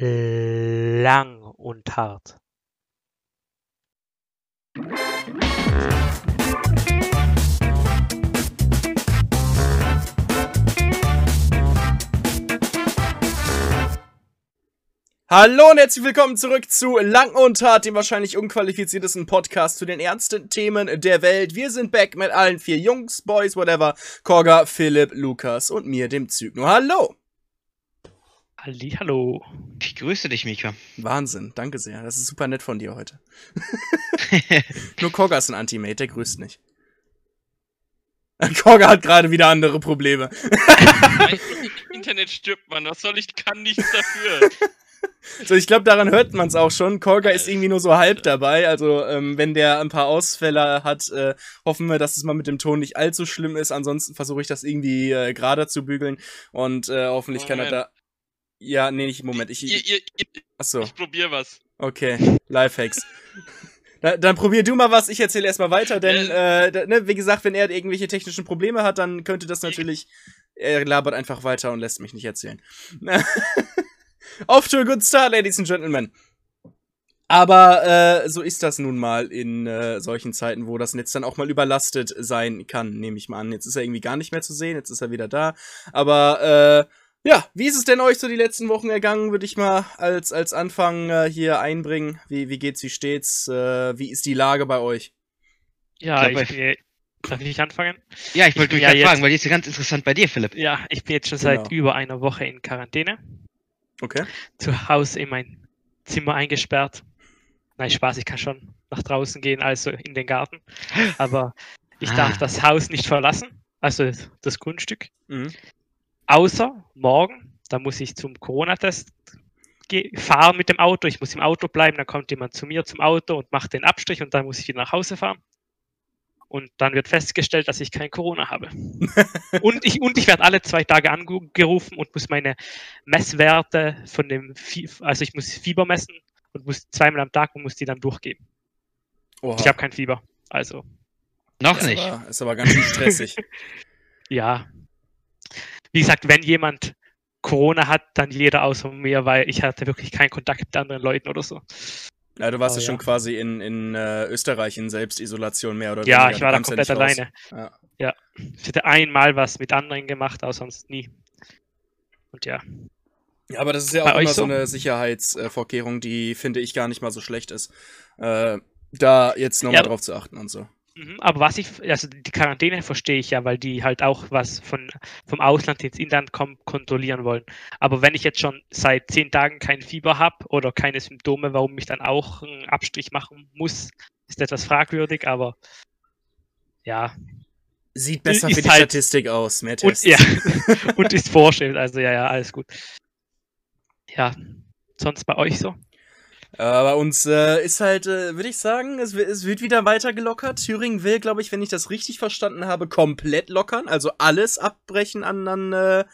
lang und hart. Hallo und herzlich willkommen zurück zu Lang und Hart, dem wahrscheinlich unqualifiziertesten Podcast zu den ernsten Themen der Welt. Wir sind back mit allen vier Jungs, Boys, whatever. Korga, Philipp, Lukas und mir, dem Zygno. Hallo! Hallo. Ich grüße dich, Mika. Wahnsinn, danke sehr. Das ist super nett von dir heute. Nur Korga ist ein Anti-Mate, der grüßt nicht. Korga hat gerade wieder andere Probleme. Internet stirbt, Mann. Was soll ich? Kann nichts dafür. So, ich glaube, daran hört man es auch schon. Kolga ist irgendwie nur so halb dabei. Also, ähm, wenn der ein paar Ausfälle hat, äh, hoffen wir, dass es mal mit dem Ton nicht allzu schlimm ist. Ansonsten versuche ich das irgendwie äh, gerade zu bügeln. Und äh, hoffentlich Moment. kann er da. Ja, nee, nicht im Moment. Ich, ich, ich, ich, Achso. ich probier was. Okay, Lifehacks. Da, dann probier du mal was, ich erzähle erstmal weiter, denn äh, da, ne, wie gesagt, wenn er irgendwelche technischen Probleme hat, dann könnte das natürlich. Er labert einfach weiter und lässt mich nicht erzählen. Off to a good start, Ladies and Gentlemen. Aber äh, so ist das nun mal in äh, solchen Zeiten, wo das Netz dann auch mal überlastet sein kann, nehme ich mal an. Jetzt ist er irgendwie gar nicht mehr zu sehen, jetzt ist er wieder da. Aber äh, ja, wie ist es denn euch so die letzten Wochen ergangen, würde ich mal als, als Anfang äh, hier einbringen. Wie, wie geht's, wie steht's? Äh, wie ist die Lage bei euch? Ja, ich, ich, Darf ich anfangen? Ja, ich wollte mich ja fragen, weil die ist ja ganz interessant bei dir, Philipp. Ja, ich bin jetzt schon genau. seit über einer Woche in Quarantäne. Okay. Zu Hause in mein Zimmer eingesperrt. Nein, Spaß, ich kann schon nach draußen gehen, also in den Garten. Aber ich ah. darf das Haus nicht verlassen, also das Grundstück. Mhm. Außer morgen, da muss ich zum Corona-Test fahren mit dem Auto. Ich muss im Auto bleiben, dann kommt jemand zu mir zum Auto und macht den Abstrich und dann muss ich wieder nach Hause fahren. Und dann wird festgestellt, dass ich kein Corona habe. und ich, und ich werde alle zwei Tage angerufen und muss meine Messwerte von dem, also ich muss Fieber messen und muss zweimal am Tag und muss die dann durchgeben. Oha. Ich habe kein Fieber, also. Noch nicht. Aber, ist aber ganz schön stressig. ja. Wie gesagt, wenn jemand Corona hat, dann jeder außer mir, weil ich hatte wirklich keinen Kontakt mit anderen Leuten oder so. Ja, du warst oh, ja schon quasi in, in äh, Österreich in Selbstisolation mehr oder weniger. Ja, ich war da komplett alleine. Ja. ja. Ich hatte einmal was mit anderen gemacht, aber sonst nie. Und ja. Ja, aber das ist ja auch immer so eine Sicherheitsvorkehrung, die finde ich gar nicht mal so schlecht ist. Äh, da jetzt nochmal ja, drauf zu achten und so. Mhm, aber was ich, also die Quarantäne verstehe ich ja, weil die halt auch was von, vom Ausland ins Inland kommen, kontrollieren wollen. Aber wenn ich jetzt schon seit zehn Tagen kein Fieber habe oder keine Symptome, warum ich dann auch einen Abstrich machen muss, ist etwas fragwürdig, aber ja. Sieht besser für die halt, Statistik aus, mehr Tests. Und, ja, und ist Vorschrift, also ja, ja, alles gut. Ja, sonst bei euch so? Bei uns äh, ist halt, äh, würde ich sagen, es, es, wird wieder weiter gelockert. Thüringen will, glaube ich, wenn ich das richtig verstanden habe, komplett lockern. Also alles abbrechen an, an äh,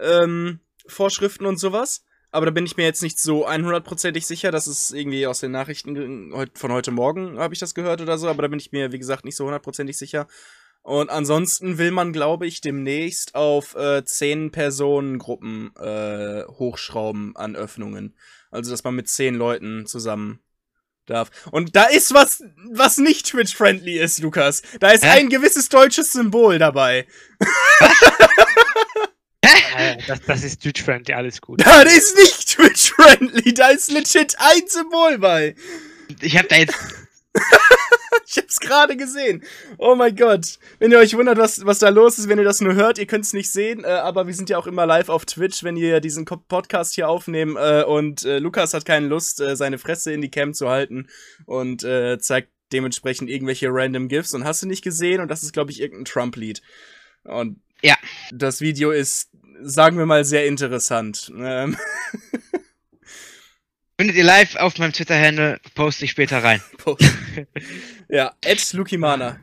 ähm, Vorschriften und sowas. Aber da bin ich mir jetzt nicht so 100%ig sicher. Das ist irgendwie aus den Nachrichten von heute Morgen, habe ich das gehört oder so. Aber da bin ich mir, wie gesagt, nicht so 100%ig sicher. Und ansonsten will man, glaube ich, demnächst auf äh, 10 Personengruppen äh, hochschrauben an Öffnungen. Also, dass man mit zehn Leuten zusammen darf. Und da ist was, was nicht Twitch-friendly ist, Lukas. Da ist Hä? ein gewisses deutsches Symbol dabei. Hä? das, das ist Twitch-friendly, alles gut. Das ist nicht Twitch-friendly, da ist legit ein Symbol bei. Ich hab da jetzt ich hab's gerade gesehen. Oh mein Gott. Wenn ihr euch wundert, was, was da los ist, wenn ihr das nur hört, ihr könnt's nicht sehen, äh, aber wir sind ja auch immer live auf Twitch, wenn wir diesen Podcast hier aufnehmen. Äh, und äh, Lukas hat keine Lust, äh, seine Fresse in die Cam zu halten und äh, zeigt dementsprechend irgendwelche random GIFs und hast du nicht gesehen und das ist, glaube ich, irgendein Trump-Lied. Und ja. das Video ist, sagen wir mal, sehr interessant. Ähm Findet ihr live auf meinem Twitter-Handle, poste ich später rein. ja, at Lukimana.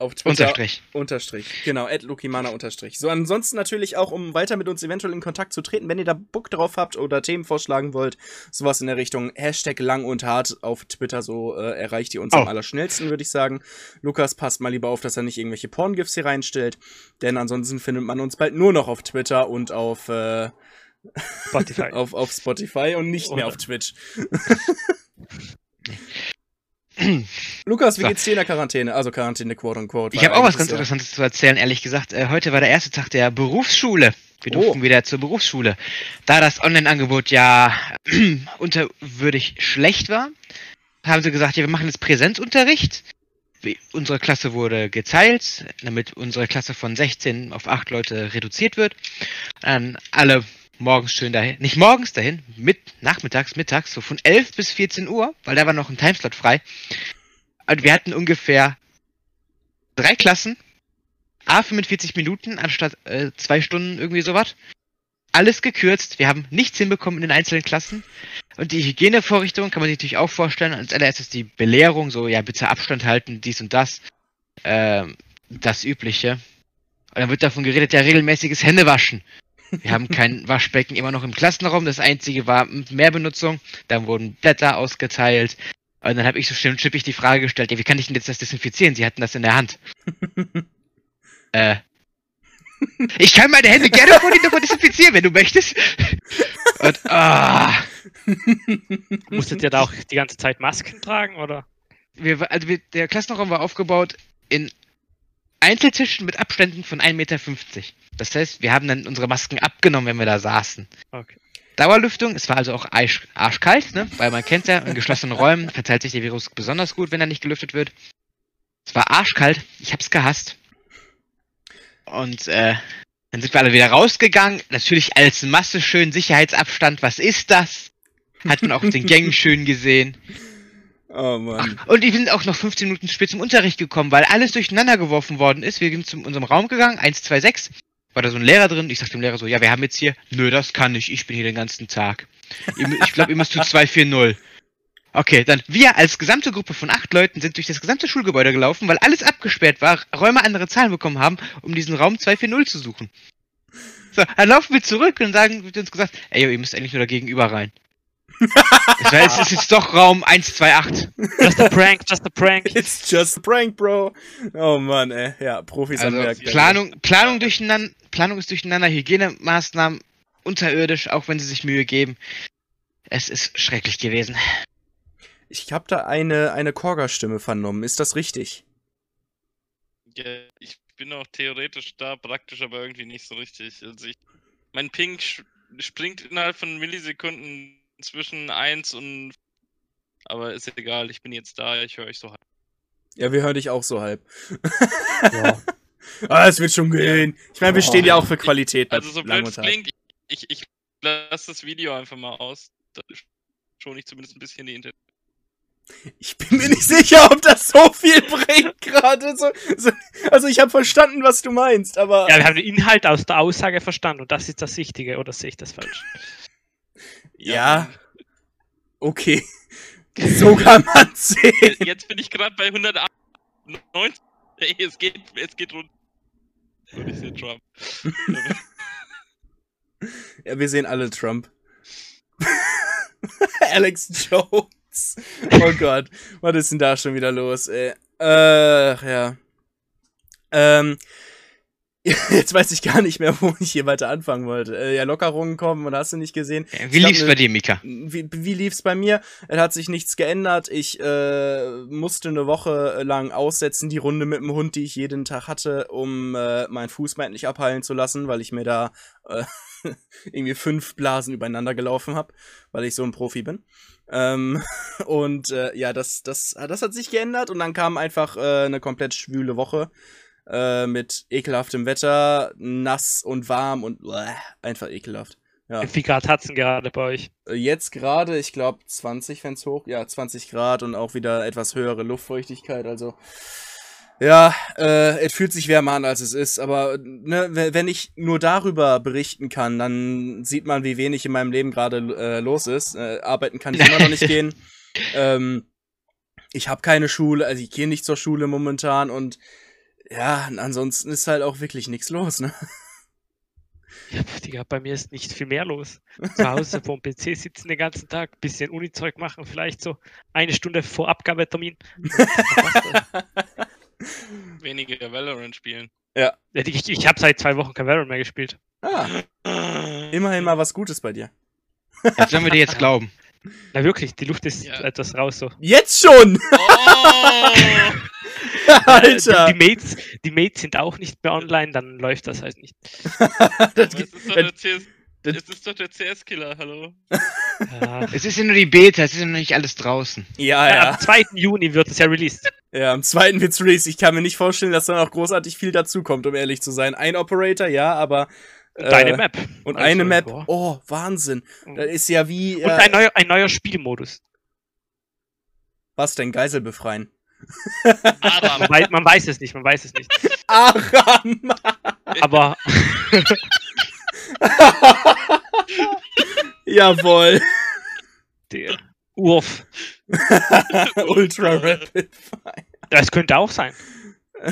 Auf Twitter. Unterstrich. Unterstrich. Genau, at Lukimana Unterstrich. So, ansonsten natürlich auch, um weiter mit uns eventuell in Kontakt zu treten, wenn ihr da Bock drauf habt oder Themen vorschlagen wollt, sowas in der Richtung Hashtag lang und hart auf Twitter, so äh, erreicht ihr uns oh. am allerschnellsten, würde ich sagen. Lukas, passt mal lieber auf, dass er nicht irgendwelche Porn-Gifs hier reinstellt, denn ansonsten findet man uns bald nur noch auf Twitter und auf, äh, Spotify. auf, auf Spotify und nicht mehr Oder- auf Twitch. Lukas, wie So. geht's dir in der Quarantäne? Also Quarantäne, quote unquote. Ich habe auch was ganz Interessantes zu erzählen, ehrlich gesagt. Äh, heute war der erste Tag der Berufsschule. Wir Oh. durften wieder zur Berufsschule. Da das Online-Angebot ja unterwürdig schlecht war, haben sie gesagt, ja, wir machen jetzt Präsenzunterricht. Unsere Klasse wurde geteilt, damit unsere Klasse von 16 auf 8 Leute reduziert wird. Dann alle morgens schön dahin, nicht morgens dahin, mit, nachmittags, mittags, so von 11 bis 14 Uhr, weil da war noch ein Timeslot frei. Und wir hatten ungefähr drei Klassen, A 45 Minuten anstatt äh, zwei Stunden irgendwie sowas. Alles gekürzt. Wir haben nichts hinbekommen in den einzelnen Klassen. Und die Hygienevorrichtung kann man sich natürlich auch vorstellen. Als allererstes die Belehrung, so, ja, bitte Abstand halten, dies und das. Ähm, das Übliche. Und dann wird davon geredet, ja, regelmäßiges Händewaschen. Wir haben kein Waschbecken immer noch im Klassenraum. Das einzige war Mehrbenutzung. Dann wurden Blätter ausgeteilt. Und dann habe ich so schön schippig die Frage gestellt, ja, wie kann ich denn jetzt das desinfizieren? Sie hatten das in der Hand. äh. Ich kann meine Hände gerne vor dir davon desinfizieren, wenn du möchtest. Und, ah. Musstet ihr da auch die ganze Zeit Masken tragen, oder? wir, also wir, der Klassenraum war aufgebaut in Einzeltischen mit Abständen von 1,50 Meter. Das heißt, wir haben dann unsere Masken abgenommen, wenn wir da saßen. Okay. Dauerlüftung, es war also auch arsch, arschkalt, ne? weil man kennt ja, in geschlossenen Räumen verteilt sich der Virus besonders gut, wenn er nicht gelüftet wird. Es war arschkalt, ich hab's gehasst. Und äh, dann sind wir alle wieder rausgegangen, natürlich als Masse schön Sicherheitsabstand, was ist das? Hat man auch in den Gängen schön gesehen. Oh Mann. Und wir sind auch noch 15 Minuten spät zum Unterricht gekommen, weil alles durcheinander geworfen worden ist. Wir sind zu unserem Raum gegangen, 126. War da so ein Lehrer drin. Ich sag dem Lehrer so, ja, wir haben jetzt hier, nö, das kann ich, ich bin hier den ganzen Tag. Ich glaube, ihr müsst zu 240. Okay, dann wir als gesamte Gruppe von acht Leuten sind durch das gesamte Schulgebäude gelaufen, weil alles abgesperrt war, Räume andere Zahlen bekommen haben, um diesen Raum 240 zu suchen. So, dann laufen wir zurück und sagen, wird uns gesagt, ey, ihr müsst eigentlich nur da gegenüber rein. Das heißt, es ist jetzt doch Raum 128. Just a prank, just a prank. It's just a prank, bro. Oh Mann, ey. Ja, Profis am Also Werk. Planung, Planung durcheinander, Planung ist durcheinander, Hygienemaßnahmen unterirdisch, auch wenn sie sich Mühe geben. Es ist schrecklich gewesen. Ich habe da eine, eine Korga-Stimme vernommen. Ist das richtig? Ja, ich bin auch theoretisch da, praktisch aber irgendwie nicht so richtig. Also ich, mein Ping sch- springt innerhalb von Millisekunden zwischen 1 und. Aber ist egal, ich bin jetzt da, ich höre euch so halb. Ja, wir hören dich auch so halb. Ja. Ah, es wird schon gehen. Ich meine, wir stehen ja auch für Qualität. bei Also so blöd es klingt, ich, ich lasse das Video einfach mal aus. Da schon ich zumindest ein bisschen die Internet. Ich bin mir nicht sicher, ob das so viel bringt gerade. So, so, also ich habe verstanden, was du meinst, aber ja, wir haben den Inhalt aus der Aussage verstanden und das ist das Wichtige, oder sehe ich das falsch? Ja, okay. So kann man sehen. Jetzt- bin ich gerade bei 190. Ey, es geht, es geht runter. Und ich sehe Trump. Ja, wir sehen alle Trump. Alex Jones. Oh Gott, was ist denn da schon wieder los, ey? Äh, ja. Ähm, jetzt weiß ich gar nicht mehr, wo ich hier weiter anfangen wollte. Äh, ja, Lockerungen kommen und hast du nicht gesehen. Wie Ich glaub, lief's ne- bei dir, Mika? Wie, wie lief's bei mir? Es hat sich nichts geändert. Ich äh, musste eine Woche lang aussetzen, die Runde mit dem Hund, die ich jeden Tag hatte, um äh, meinen Fuß mal endlich abheilen zu lassen, weil ich mir da äh, irgendwie fünf Blasen übereinander gelaufen habe, weil ich so ein Profi bin. Ähm, und äh, ja, das, das, das hat sich geändert und dann kam einfach äh, eine komplett schwüle Woche äh, mit ekelhaftem Wetter, nass und warm und bläh, einfach ekelhaft. Ja. Wie viel Grad hat's denn gerade bei euch? Äh, Jetzt gerade, ich glaube 20, wenn's hoch, ja 20 Grad und auch wieder etwas höhere Luftfeuchtigkeit. Also ja, äh, es fühlt sich wärmer an, als es ist. Aber ne, we- wenn ich nur darüber berichten kann, dann sieht man, wie wenig in meinem Leben gerade äh, los ist. Äh, arbeiten kann ich immer noch nicht gehen. Ähm, ich habe keine Schule, also ich gehe nicht zur Schule momentan und ja, ansonsten ist halt auch wirklich nichts los, ne? Ja, Digga, bei mir ist nicht viel mehr los. Zu Hause vor dem PC sitzen den ganzen Tag, bisschen Uni-Zeug machen, vielleicht so eine Stunde vor Abgabetermin. Weniger Valorant spielen. Ja, Ich, ich habe seit zwei Wochen kein Valorant mehr gespielt. ah, Immerhin mal was Gutes bei dir. Jetzt sollen wir dir jetzt glauben. Na wirklich, die Luft ist Ja. etwas raus so. Jetzt schon! Oh! Alter! Die, die, Mates, die Mates sind auch nicht mehr online, dann läuft das halt nicht. das es geht, ist doch das, der CS das- es ist doch der CS-Killer, hallo. Ja. Es ist ja nur die Beta, es ist ja noch nicht alles draußen. ja, Ja, ja. Am 2. Juni wird es ja released. Ja, am zweiten wird's released. Ich kann mir nicht vorstellen, dass da noch großartig viel dazukommt, um ehrlich zu sein. Ein Operator, ja, aber. Und deine äh, Map. Und Also, eine Map. boah. Oh, Wahnsinn. Das ist ja wie. Und Äh, ein neuer, ein neuer Spielmodus. was denn? Geisel befreien. Aram. Man weiß, man weiß es nicht, man weiß es nicht. Aram! Aber Jawohl. der Urf, Ultra Rapid Fire. das könnte auch sein.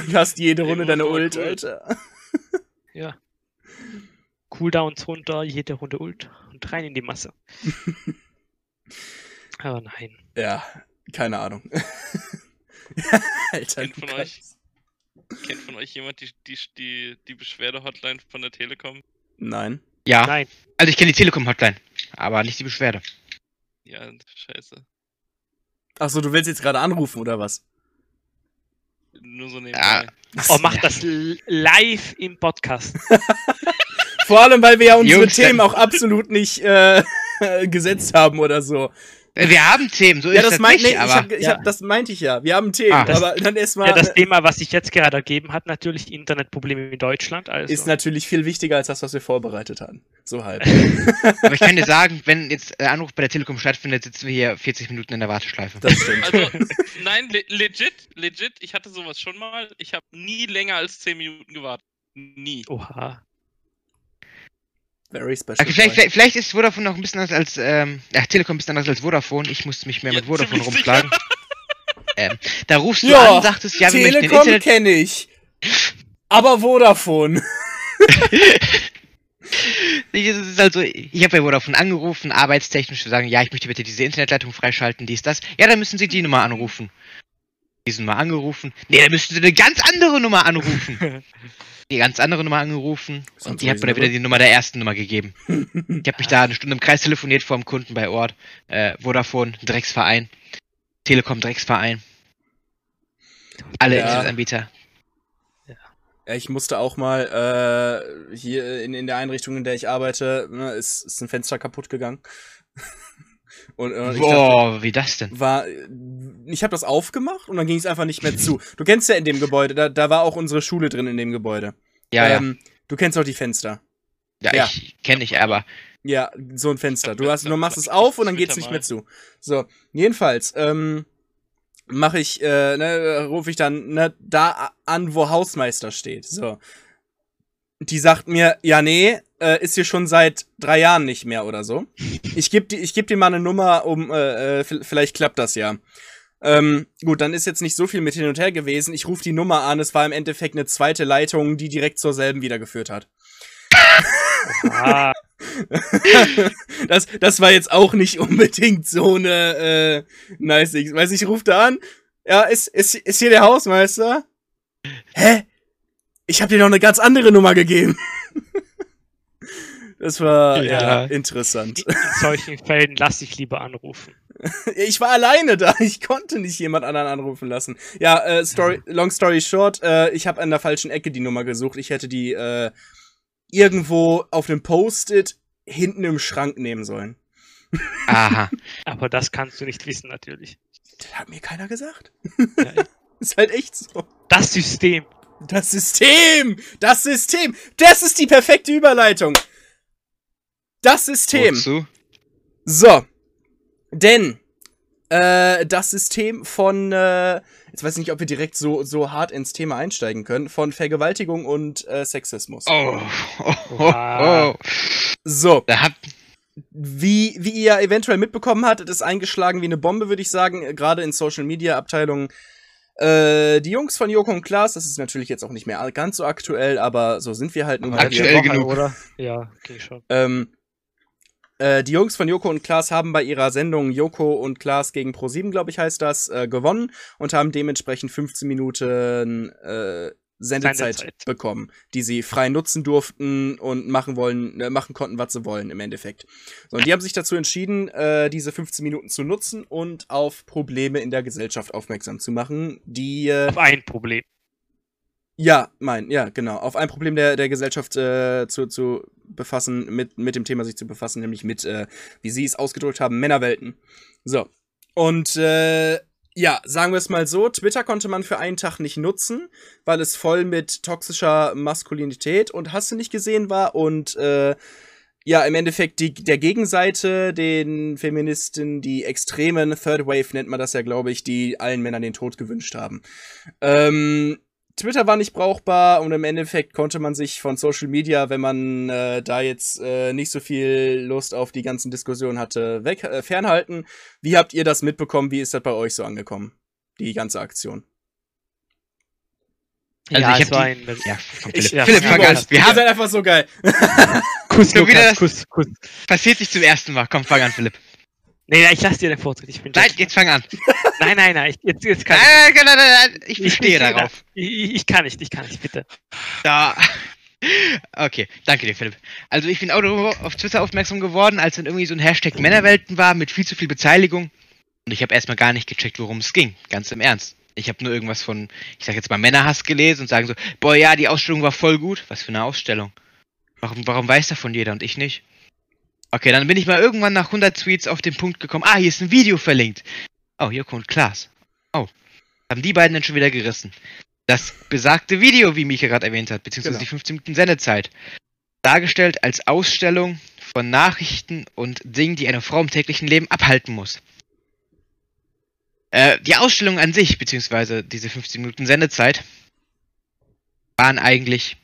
Du hast jede Runde Ey, deine Ult, cool. Alter. Ja. Cooldowns runter, jede Runde Ult und rein in die Masse. Aber nein. Ja, keine Ahnung. Alter. Kennt von euch? Kennt von euch jemand die, die, die, die Beschwerde-Hotline von der Telekom? Nein. Ja, Nein. also ich kenne die Telekom-Hotline, aber nicht die Beschwerde. Ja, scheiße. Achso, du willst jetzt gerade anrufen, oder was? Nur so nebenbei. Ah. Oh, macht das live im Podcast. Vor allem, weil wir ja unsere Jungs, Themen auch absolut nicht äh, gesetzt haben oder so. Äh, Wir haben Themen, so Ja, ist das, das meint, nicht, nee, ich aber hab, ich ja. hab, das meinte ich ja. Wir haben Themen, Ah. Das- aber dann erstmal Ja, das Thema, was sich jetzt gerade ergeben hat, natürlich Internetprobleme in Deutschland. Also. ist natürlich viel wichtiger als das, was wir vorbereitet haben. So halb. aber ich kann dir sagen, wenn jetzt der Anruf bei der Telekom stattfindet, sitzen wir hier 40 Minuten in der Warteschleife. Das stimmt. Also, nein, le legit, legit, ich hatte sowas schon mal. Ich habe nie länger als 10 Minuten gewartet. Nie. Oha. Very special. Okay, vielleicht, vielleicht, vielleicht ist Vodafone noch ein bisschen anders als, ähm, ja, Telekom ein bisschen anders als Vodafone. Ich musste mich mehr mit Vodafone rumschlagen. ähm, da rufst du Ja, an, sagtest, ja, wir Telekom Internet... kenne ich. Aber Vodafone. Nee, Es ist halt so, ich habe bei Vodafone angerufen, arbeitstechnisch zu sagen, ja, ich möchte bitte diese Internetleitung freischalten, dies, das. Ja, dann müssen Sie die Nummer anrufen. Diese Nummer angerufen. Nee, dann müssten Sie eine ganz andere Nummer anrufen. Die ganz andere Nummer angerufen Sounds und die hat mir dann wieder die Nummer der ersten Nummer gegeben. Ich habe mich da eine Stunde im Kreis telefoniert vor dem Kunden bei Ort. Äh, Vodafone, Drecksverein. Telekom, Drecksverein. Alle Ja. Internetanbieter. Ja, ich musste auch mal äh, hier in, in der Einrichtung, in der ich arbeite, ne, ist, ist ein Fenster kaputt gegangen. Und, und ich dachte, Boah, wie das denn? war ich habe das aufgemacht und dann ging es einfach nicht mehr zu. Du kennst ja in dem Gebäude, da, da war auch unsere Schule drin in dem Gebäude. Ja, ähm, Du kennst auch die Fenster. ja. ja. Ja, ich kenne ich, aber. Ja, so ein Fenster. Du hast, du machst es auf und dann geht's nicht mehr zu. So, jedenfalls, ähm, mache ich, äh, ne, rufe ich dann ne, da an, wo Hausmeister steht. So. Die sagt mir, ja, nee, äh, ist hier schon seit drei Jahren nicht mehr oder so. Ich geb, die, ich geb dir mal eine Nummer, um, äh, äh, vielleicht klappt das ja. Ähm, gut, dann ist jetzt nicht so viel mit hin und her gewesen. Ich rufe die Nummer an, es war im Endeffekt eine zweite Leitung, die direkt zur selben wieder geführt hat. Das, das war jetzt auch nicht unbedingt so eine äh, nice. Ich weiß ich rufe da an. Ja, ist, ist, ist hier der Hausmeister? Hä? Ich habe dir noch eine ganz andere Nummer gegeben. Das war ja, Ja. interessant. in solchen Fällen lasse ich lieber anrufen. Ich war alleine da. Ich konnte nicht jemand anderen anrufen lassen. Ja, äh, story, long story short, äh, ich habe an der falschen Ecke die Nummer gesucht. Ich hätte die äh, irgendwo auf einem Post-it hinten im Schrank nehmen sollen. Aha. Aber das kannst du nicht wissen, natürlich. Das hat mir keiner gesagt. Ja, Ist halt echt so. Das System. Das System! Das System! Das ist die perfekte Überleitung! Das System! Wozu? So. Denn äh, das System von, äh, jetzt weiß ich nicht, ob wir direkt so, so hart ins Thema einsteigen können, von Vergewaltigung und äh, Sexismus. Oh. Oh. Oh. Oh. So, Da habt. wie, wie ihr eventuell mitbekommen hattet, ist eingeschlagen wie eine Bombe, würde ich sagen, gerade in Social Media Abteilungen. Äh, die Jungs von Joko und Klaas, das ist natürlich jetzt auch nicht mehr ganz so aktuell, aber so sind wir halt nun mal. Aktuell Woche, genug. Oder? Ja, ging schon. Ähm, äh, die Jungs von Joko und Klaas haben bei ihrer Sendung Joko und Klaas gegen Pro7, glaube ich, heißt das, äh, gewonnen und haben dementsprechend 15 Minuten äh, Sendezeit, Sendezeit. bekommen, die sie frei nutzen durften und machen wollen, äh, machen konnten, was sie wollen im Endeffekt. So, und die haben sich dazu entschieden, äh, diese 15 Minuten zu nutzen und auf Probleme in der Gesellschaft aufmerksam zu machen, die äh, Auf ein Problem. Ja, mein, ja, genau. Auf ein Problem der, der Gesellschaft äh, zu, zu befassen, mit, mit dem Thema sich zu befassen, nämlich mit, äh, wie sie es ausgedrückt haben, Männerwelten. So. Und äh, ja, sagen wir es mal so, Twitter konnte man für einen Tag nicht nutzen, weil es voll mit toxischer Maskulinität und hast nicht gesehen war und äh, ja, im Endeffekt die, der Gegenseite, den Feministen, die extremen Third Wave nennt man das ja, glaube ich, die allen Männern den Tod gewünscht haben. Ähm, Twitter war nicht brauchbar und im Endeffekt konnte man sich von Social Media, wenn man äh, da jetzt äh, nicht so viel Lust auf die ganzen Diskussionen hatte, weg, äh, fernhalten. Wie habt ihr das mitbekommen? Wie ist das bei euch so angekommen? Die ganze Aktion. Also ja, ich es hab war die- ein Ja, Ich- Philipp, ja, Philipp fang an. euch. Wir haben, seid einfach so geil. Kuss, Lukas, das- Kuss, Kuss. passiert nicht zum ersten Mal. Komm, fang an, Philipp. Nee, nee, ich lasse dir den Vortritt. Ich bin Nein, jetzt fang an. nein, nein, nein. Ich, jetzt, jetzt kann Nein, nein, nein, nein, nein, ich ich. bestehe ich, darauf. Ich, ich, ich kann nicht, ich kann nicht, bitte. Da. Okay, danke dir, Philipp. Also ich bin auch auf Twitter aufmerksam geworden, als dann irgendwie so ein Hashtag Männerwelten war mit viel zu viel Beteiligung. Und ich habe erstmal gar nicht gecheckt, worum es ging. Ganz im Ernst. Ich habe nur irgendwas von, ich sag jetzt mal Männerhass gelesen und sagen so, boah ja, die Ausstellung war voll gut. Was für eine Ausstellung. Warum, warum weiß davon jeder und ich nicht? Okay, dann bin ich mal irgendwann nach 100 Tweets auf den Punkt gekommen, ah, hier ist ein Video verlinkt. Oh, Joko und Klaas. Oh, haben die beiden dann schon wieder gerissen. Das besagte Video, wie Mika gerade erwähnt hat, beziehungsweise Genau. die 15 Minuten Sendezeit, dargestellt als Ausstellung von Nachrichten und Dingen, die eine Frau im täglichen Leben abhalten muss. Äh, die Ausstellung an sich, beziehungsweise diese 15 Minuten Sendezeit, waren eigentlich.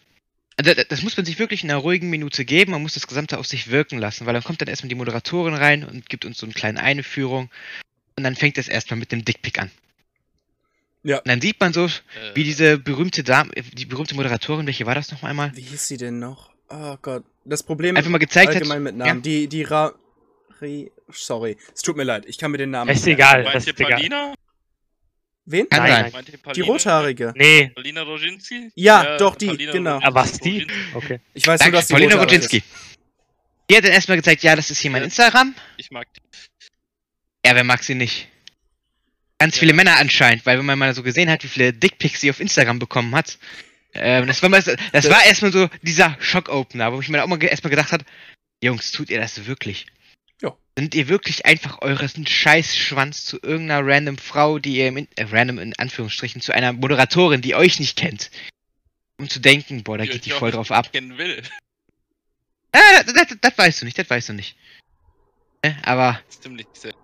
Also, da- das muss man sich wirklich in einer ruhigen Minute geben, man muss das Gesamte auf sich wirken lassen, weil dann kommt dann erstmal die Moderatorin rein und gibt uns so eine kleine Einführung und dann fängt es erstmal mit dem Dickpick an. Ja. Und dann sieht man so, Äh, wie diese berühmte Dame, die berühmte Moderatorin, welche war das noch einmal? Wie hieß sie denn noch? Oh Gott. Das Problem Einfach mal gezeigt allgemein hat. mit Namen. Die, die Ra. Sorry. Es tut mir leid. Ich kann mir den Namen Ist nicht egal. ist egal. Palina? Wen? Kann Nein, nein. Die rothaarige. Nee, Paulina Roginski? Ja, doch, die, genau. Ah, was, die? Roginski. okay. Ich weiß nur, Danke, dass die Paulina Rodzinski. Die hat dann erstmal gezeigt, ja, das ist hier mein Ja. Instagram. Ich mag die. Ja, wer mag sie nicht? Ganz Ja. viele Männer anscheinend, weil wenn man mal so gesehen hat, wie viele Dickpics sie auf Instagram bekommen hat. Ähm, das war, mal, das war erstmal so dieser Schock-Opener, wo ich mir auch mal erstmal gedacht hat, Jungs, tut ihr das wirklich? Ja. Sind ihr wirklich einfach euren Scheißschwanz zu irgendeiner random Frau, die ihr im In äh, random in Anführungsstrichen, zu einer Moderatorin, die euch nicht kennt? Um zu denken, boah, da Die geht die voll drauf ab. Kennen will. Ah, das, das, das weißt du nicht, das weißt du nicht. Ne, Aber, ziemlich sehr.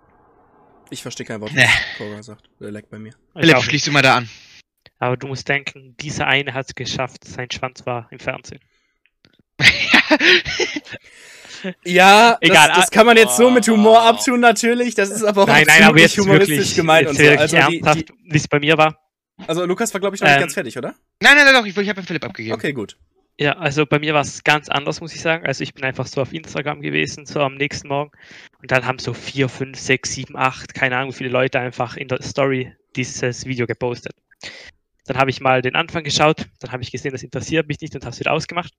Ich verstehe kein Wort, Nee. was Cora sagt. Der leckt bei mir. Philipp, auch schließ du mal da an. Aber du musst denken, dieser eine hat es geschafft, sein Schwanz war im Fernsehen. Ja, Egal, das, das ah- kann man jetzt so mit Humor Oh. abtun, natürlich. Das ist aber auch nein, nein, aber nicht jetzt humoristisch wirklich, gemeint jetzt und so. Also, ernsthaft, wie es bei mir war. also Lukas war, glaube ich, noch nicht Ähm, ganz fertig, oder? Nein, nein, nein, doch, ich, ich habe Philipp abgegeben. Okay, gut. Ja, also bei mir war es ganz anders, muss ich sagen. Also ich bin einfach so auf Instagram gewesen, so am nächsten Morgen. Und dann haben so vier, fünf, sechs, sieben, acht, keine Ahnung, wie viele Leute einfach in der Story dieses Video gepostet. Dann habe ich mal den Anfang geschaut, dann habe ich gesehen, das interessiert mich nicht und habe es wieder ausgemacht.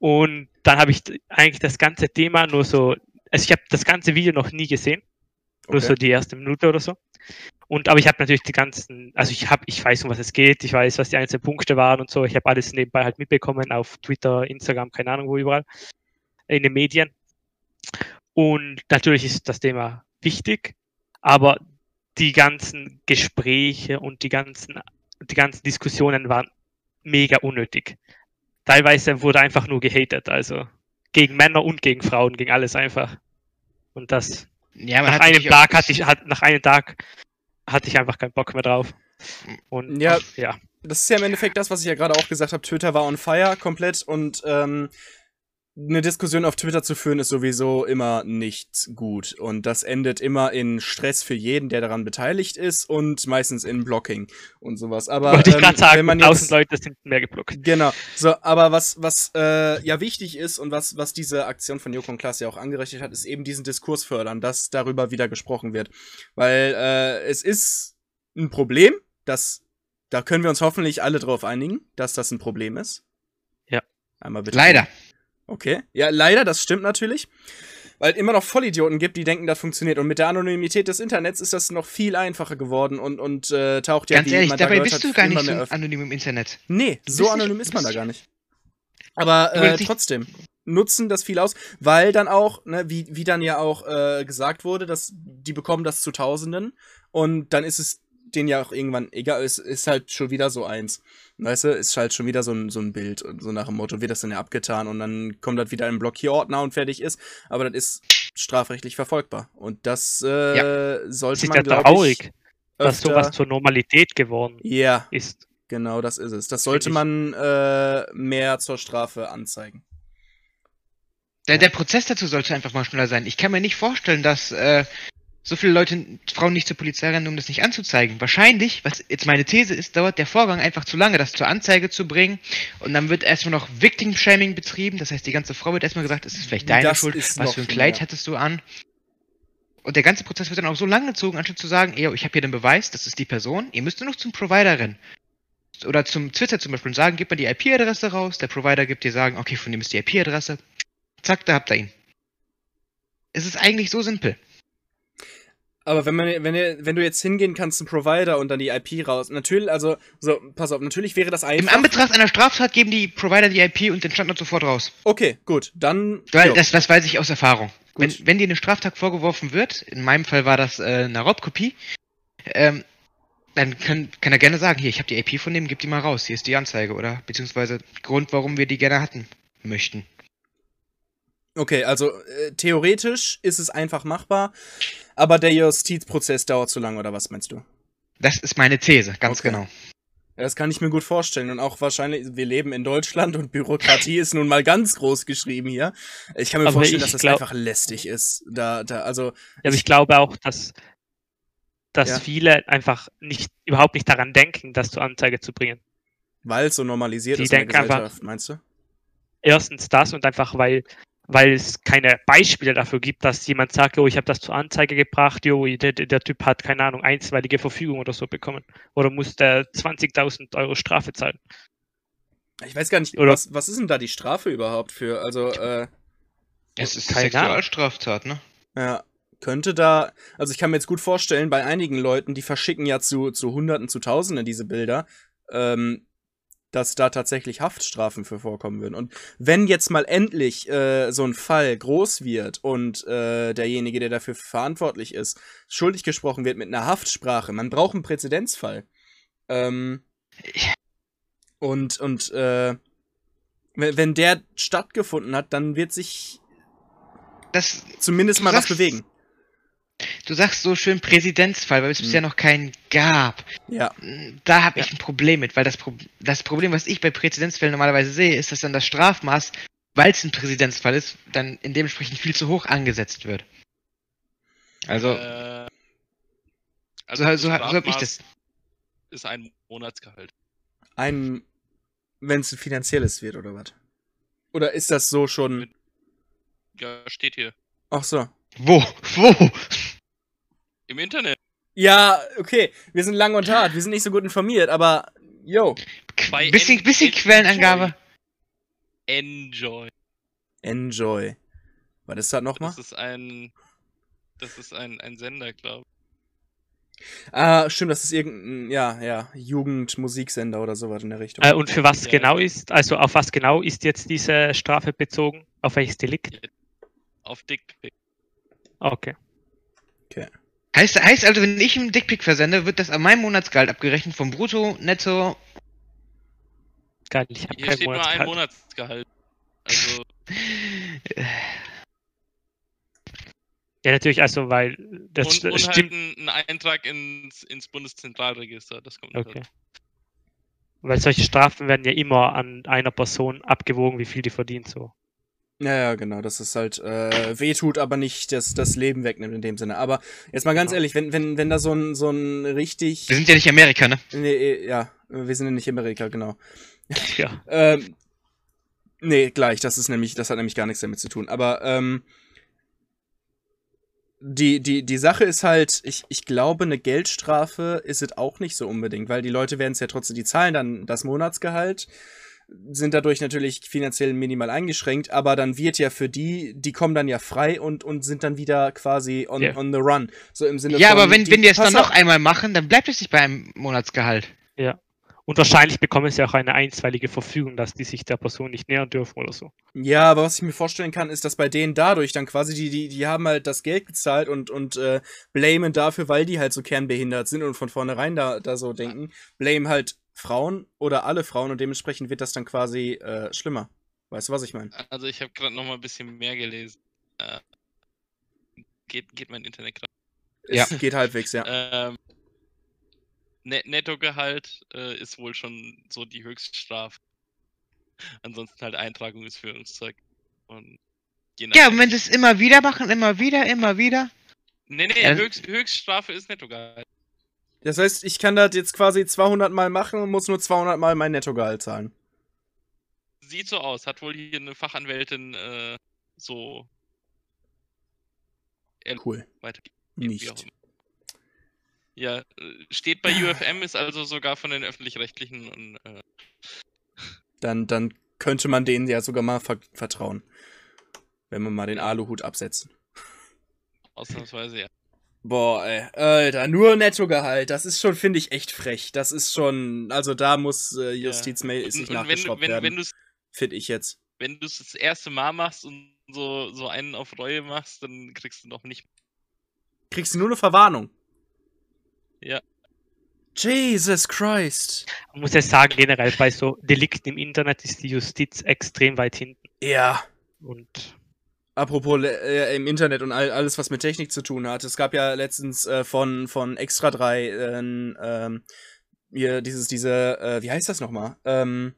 Und dann habe ich eigentlich das ganze Thema nur so, also ich habe das ganze Video noch nie gesehen, nur Okay. so die erste Minute oder so. Und aber ich habe natürlich die ganzen, also ich habe, ich weiß, um was es geht, ich weiß, was die einzelnen Punkte waren und so. Ich habe alles nebenbei halt mitbekommen auf Twitter, Instagram, keine Ahnung wo überall, in den Medien. Und natürlich ist das Thema wichtig, aber die ganzen Gespräche und die ganzen, die ganzen Diskussionen waren mega unnötig. Teilweise wurde einfach nur gehatet, also gegen Männer und gegen Frauen, gegen alles einfach. Und das Ja, man nach einem Tag hatte ich hat, nach einem Tag hatte ich einfach keinen Bock mehr drauf. Und Ja. ja, Das ist ja im Endeffekt das, was ich ja gerade auch gesagt habe. Twitter war on fire komplett und ähm, eine Diskussion auf Twitter zu führen ist sowieso immer nicht gut. Und das endet immer in Stress für jeden, der daran beteiligt ist und meistens in Blocking und sowas. Aber wollte ich ähm, sagen, wenn man 1000 jetzt, Leute sind mehr geblockt. Genau. So, aber was, was äh, ja wichtig ist und was, was diese Aktion von Joko und Klaas ja auch angerechnet hat, ist eben diesen Diskurs fördern, dass darüber wieder gesprochen wird. Weil äh, es ist ein Problem, dass Da können wir uns hoffentlich alle drauf einigen, dass das ein Problem ist. Ja. Einmal bitte. Leider. Okay. Ja, leider, das stimmt natürlich. Weil immer noch Vollidioten gibt, die denken, das funktioniert. Und mit der Anonymität des Internets ist das noch viel einfacher geworden und, und äh, taucht ja, Ganz ehrlich, dabei bist hat, du gar nicht so anonym im Internet. Nee, so bist nicht- anonym ist man da gar nicht. Aber äh, trotzdem, nutzen das viel aus, weil dann auch, ne, wie, wie dann ja auch äh, gesagt wurde, dass die bekommen das zu Tausenden und dann ist es denen ja auch irgendwann egal, es ist halt schon wieder so eins. Weißt du, ist halt schon wieder so ein, so ein Bild und so nach dem Motto, wird das dann ja abgetan und dann kommt das wieder in einen Blockierordner und fertig ist. Aber das ist strafrechtlich verfolgbar. Und das äh, sollte Es ist man, ja traurig, ich, dass sowas zur Normalität geworden Ja, ist. genau das ist es. Das sollte man äh, mehr zur Strafe anzeigen. Der, der Prozess dazu sollte einfach mal schneller sein. Ich kann mir nicht vorstellen, dass äh, so viele Leute, Frauen nicht zur Polizei rennen, um das nicht anzuzeigen. Wahrscheinlich, was jetzt meine These ist, dauert der Vorgang einfach zu lange, das zur Anzeige zu bringen. Und dann wird erstmal noch Victim-Shaming betrieben. Das heißt, die ganze Frau wird erstmal gesagt, es ist vielleicht deine Das Schuld, was für ein Kleid mehr. hattest du an. Und der ganze Prozess wird dann auch so lang gezogen, anstatt zu sagen, ey, ich habe hier den Beweis, das ist die Person, ihr müsst nur noch zum Provider rennen. Oder zum Twitter zum Beispiel und sagen, gib mir die IP-Adresse raus, der Provider gibt dir sagen, okay, von dem ist die IP-Adresse. Zack, da habt ihr ihn. Es ist eigentlich so simpel. Aber wenn man, wenn, wenn du jetzt hingehen kannst zum Provider und dann die IP raus, natürlich, also, so, pass auf, natürlich wäre das Im einfach. Anbetracht einer Straftat geben die Provider die IP und den Standort sofort raus. okay, gut, dann. Weil jo. das, das weiß ich aus Erfahrung. Wenn, wenn dir eine Straftat vorgeworfen wird, in meinem Fall war das äh, eine Raubkopie, ähm, dann kann, kann er gerne sagen, hier, ich habe die IP von dem, gib die mal raus, hier ist die Anzeige oder beziehungsweise Grund, warum wir die gerne hatten möchten. Okay, also äh, theoretisch ist es einfach machbar, aber der Justizprozess dauert zu lange, oder was meinst du? Das ist meine These, ganz Okay. genau. Ja, das kann ich mir gut vorstellen. Und auch wahrscheinlich, wir leben in Deutschland und Bürokratie ist nun mal ganz groß geschrieben hier. Ich kann mir Aber vorstellen, dass das glaub- einfach lästig ist. Da, da, also, Ja, aber ich glaube auch, dass, dass Ja. viele einfach nicht, überhaupt nicht daran denken, das zur Anzeige zu bringen. weil es so normalisiert Die ist in der denken einfach- Gesellschaft, meinst du? Erstens das und einfach, weil, weil es keine Beispiele dafür gibt, dass jemand sagt, oh, ich habe das zur Anzeige gebracht, jo, der, der der Typ hat, keine Ahnung, einstweilige Verfügung oder so bekommen. Oder muss der 20.000 Euro Strafe zahlen. Ich weiß gar nicht, Oder- was, was ist denn da die Strafe überhaupt für? Also, äh, Es ist Keine Sexualstraftat, ne? Ja, könnte da, also ich kann mir jetzt gut vorstellen, bei einigen Leuten, die verschicken ja zu, zu Hunderten, zu Tausenden diese Bilder, ähm, dass da tatsächlich Haftstrafen für vorkommen würden. Und wenn jetzt mal endlich äh, so ein Fall groß wird und äh, derjenige, der dafür verantwortlich ist, schuldig gesprochen wird mit einer Haftsprache, man braucht einen Präzedenzfall. Ähm, und und äh, wenn, der stattgefunden hat, dann wird sich Das, zumindest mal was bewegen. Du sagst so schön Präzedenzfall, weil es Hm. bisher noch keinen gab. Ja. Da habe ich ein Problem mit, weil das, Pro das Problem, was ich bei Präzedenzfällen normalerweise sehe, ist, dass dann das Strafmaß, weil es ein Präzedenzfall ist, dann in dementsprechend viel zu hoch angesetzt wird. Also, Äh, so, das so, so habe ich das. Ist ein Monatsgehalt. Ein, wenn es ein finanzielles wird, oder was? Oder ist das so schon. Ja, steht hier. Ach so. Wo? Wo? Im Internet. Ja, okay. Wir sind lang und hart. Wir sind nicht so gut informiert, aber. Yo. Bei Bisschen, En- bisschen Enjoy. Quellenangabe. Enjoy. Enjoy. Was ist das nochmal? Das ist ein. Das ist ein, ein Sender, glaube Ah, stimmt, das ist irgendein, ja, ja, Jugendmusiksender oder sowas in der Richtung. Äh, und für was Ja. genau ist, also auf was genau ist jetzt diese Strafe bezogen? Auf welches Delikt? ich. Auf Dickpick. Okay. Heißt, heißt also, wenn ich einen Dickpick versende, wird das an meinem Monatsgehalt abgerechnet vom Brutto, Netto. Geil, ich habe Hier kein steht nur ein Monatsgehalt. Monatsgehalt. Also, Ja, natürlich, also, weil das und, und halt stimmt. ein, ein Eintrag ins, ins Bundeszentralregister. Das kommt Okay. dazu. Weil solche Strafen werden ja immer an einer Person abgewogen, wie viel die verdient, so. Ja, ja, genau, dass es halt äh, wehtut, aber nicht das, das Leben wegnimmt in dem Sinne. Aber jetzt mal ganz Genau. ehrlich, wenn, wenn, wenn da so ein, so ein richtig. Wir sind ja nicht Amerika, ne? Nee, ja, wir sind ja nicht Amerika, genau. Ja. Ähm, nee, gleich, das ist nämlich, das hat nämlich gar nichts damit zu tun. Aber, ähm, die, die, die Sache ist halt, ich, ich glaube, eine Geldstrafe ist es auch nicht so unbedingt, weil die Leute werden es ja trotzdem, die zahlen dann das Monatsgehalt, sind dadurch natürlich finanziell minimal eingeschränkt, aber dann wird ja für die, die kommen dann ja frei und, und sind dann wieder quasi on, Ja. on the run. So im Sinne Ja, von, aber wenn, wenn die es dann noch einmal machen, dann bleibt es nicht bei einem Monatsgehalt. Und wahrscheinlich bekommen sie auch eine einstweilige Verfügung, dass die sich der Person nicht nähern dürfen oder so. Ja, aber was ich mir vorstellen kann, ist, dass bei denen dadurch dann quasi, die, die, die haben halt das Geld gezahlt und, und äh, blamen dafür, weil die halt so kernbehindert sind und von vornherein da, da so denken, blame halt Frauen oder alle Frauen und dementsprechend wird das dann quasi äh, schlimmer. Weißt du, was ich meine? Also ich habe gerade noch mal ein bisschen mehr gelesen. Äh, geht, geht mein Internet gerade? Ja. Geht halbwegs, ja. Ähm, Net Nettogehalt äh, ist wohl schon so die Höchststrafe. Ansonsten halt Eintragung ins Führungszeug. Und je Ja, und wenn sie es immer wieder machen, immer wieder, immer wieder. Nee, nee, Ja, Höchst, Höchststrafe ist Nettogehalt. Das heißt, ich kann das jetzt quasi 200 Mal machen und muss nur 200 Mal mein Nettogehalt zahlen. Sieht so aus. Hat wohl hier eine Fachanwältin äh, so Cool. auch Nicht. Ja, äh, steht bei UFM, ist also sogar von den öffentlich-rechtlichen und äh, Dann, dann könnte man denen ja sogar mal ver vertrauen. Wenn wir mal den Aluhut absetzen. ausnahmsweise ja. Boah, ey, Alter, nur Nettogehalt, das ist schon, finde ich, echt frech. Das ist schon, also da muss äh, und wenn, du- nachgeschraubt wenn, wenn werden, du es finde ich jetzt. wenn du's das erste Mal machst und so, so einen auf Reue machst, dann kriegst du noch nicht. Kriegst du nur eine Verwarnung. Ja. Jesus Christ. Man muss ja sagen, generell bei so Delikten im Internet ist die Justiz extrem weit hinten. Ja. Und Apropos äh, im Internet und all, alles, was mit Technik zu tun hat. Es gab ja letztens äh, von, von Extra 3 äh, ähm, hier dieses, diese, äh, wie heißt das nochmal? Ähm,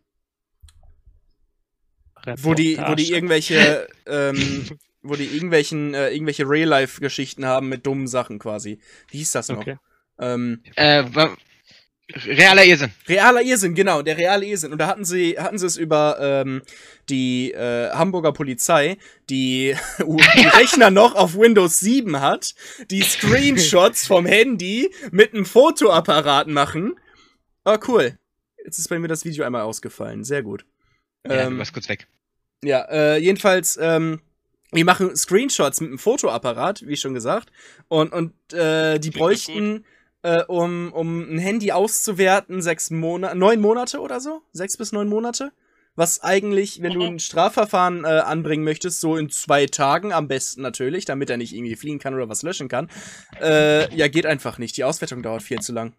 wo die, wo die irgendwelche, ähm, wo die irgendwelchen, äh, irgendwelche Real-Life-Geschichten haben mit dummen Sachen quasi. Wie hieß das noch? Okay. Ähm, Äh, realer Irrsinn. realer Irrsinn, genau, der reale Irrsinn. Und da hatten sie, hatten sie es über ähm, die äh, Hamburger Polizei, die, Rechner noch auf Windows 7 hat, die Screenshots vom Handy mit einem Fotoapparat machen. Ah, cool. Jetzt ist bei mir das Video einmal ausgefallen. Sehr gut. Ja, Ähm, du warst kurz weg. Ja, äh, jedenfalls, ähm, die machen Screenshots mit einem Fotoapparat, wie schon gesagt. Und, und äh, die bräuchten, äh, um, um ein Handy auszuwerten, sechs Monate, neun Monate oder so? Sechs bis neun Monate? Was eigentlich, wenn du ein Strafverfahren äh, anbringen möchtest, so in zwei Tagen am besten natürlich, damit er nicht irgendwie fliehen kann oder was löschen kann, äh, ja, geht einfach nicht. Die Auswertung dauert viel zu lang.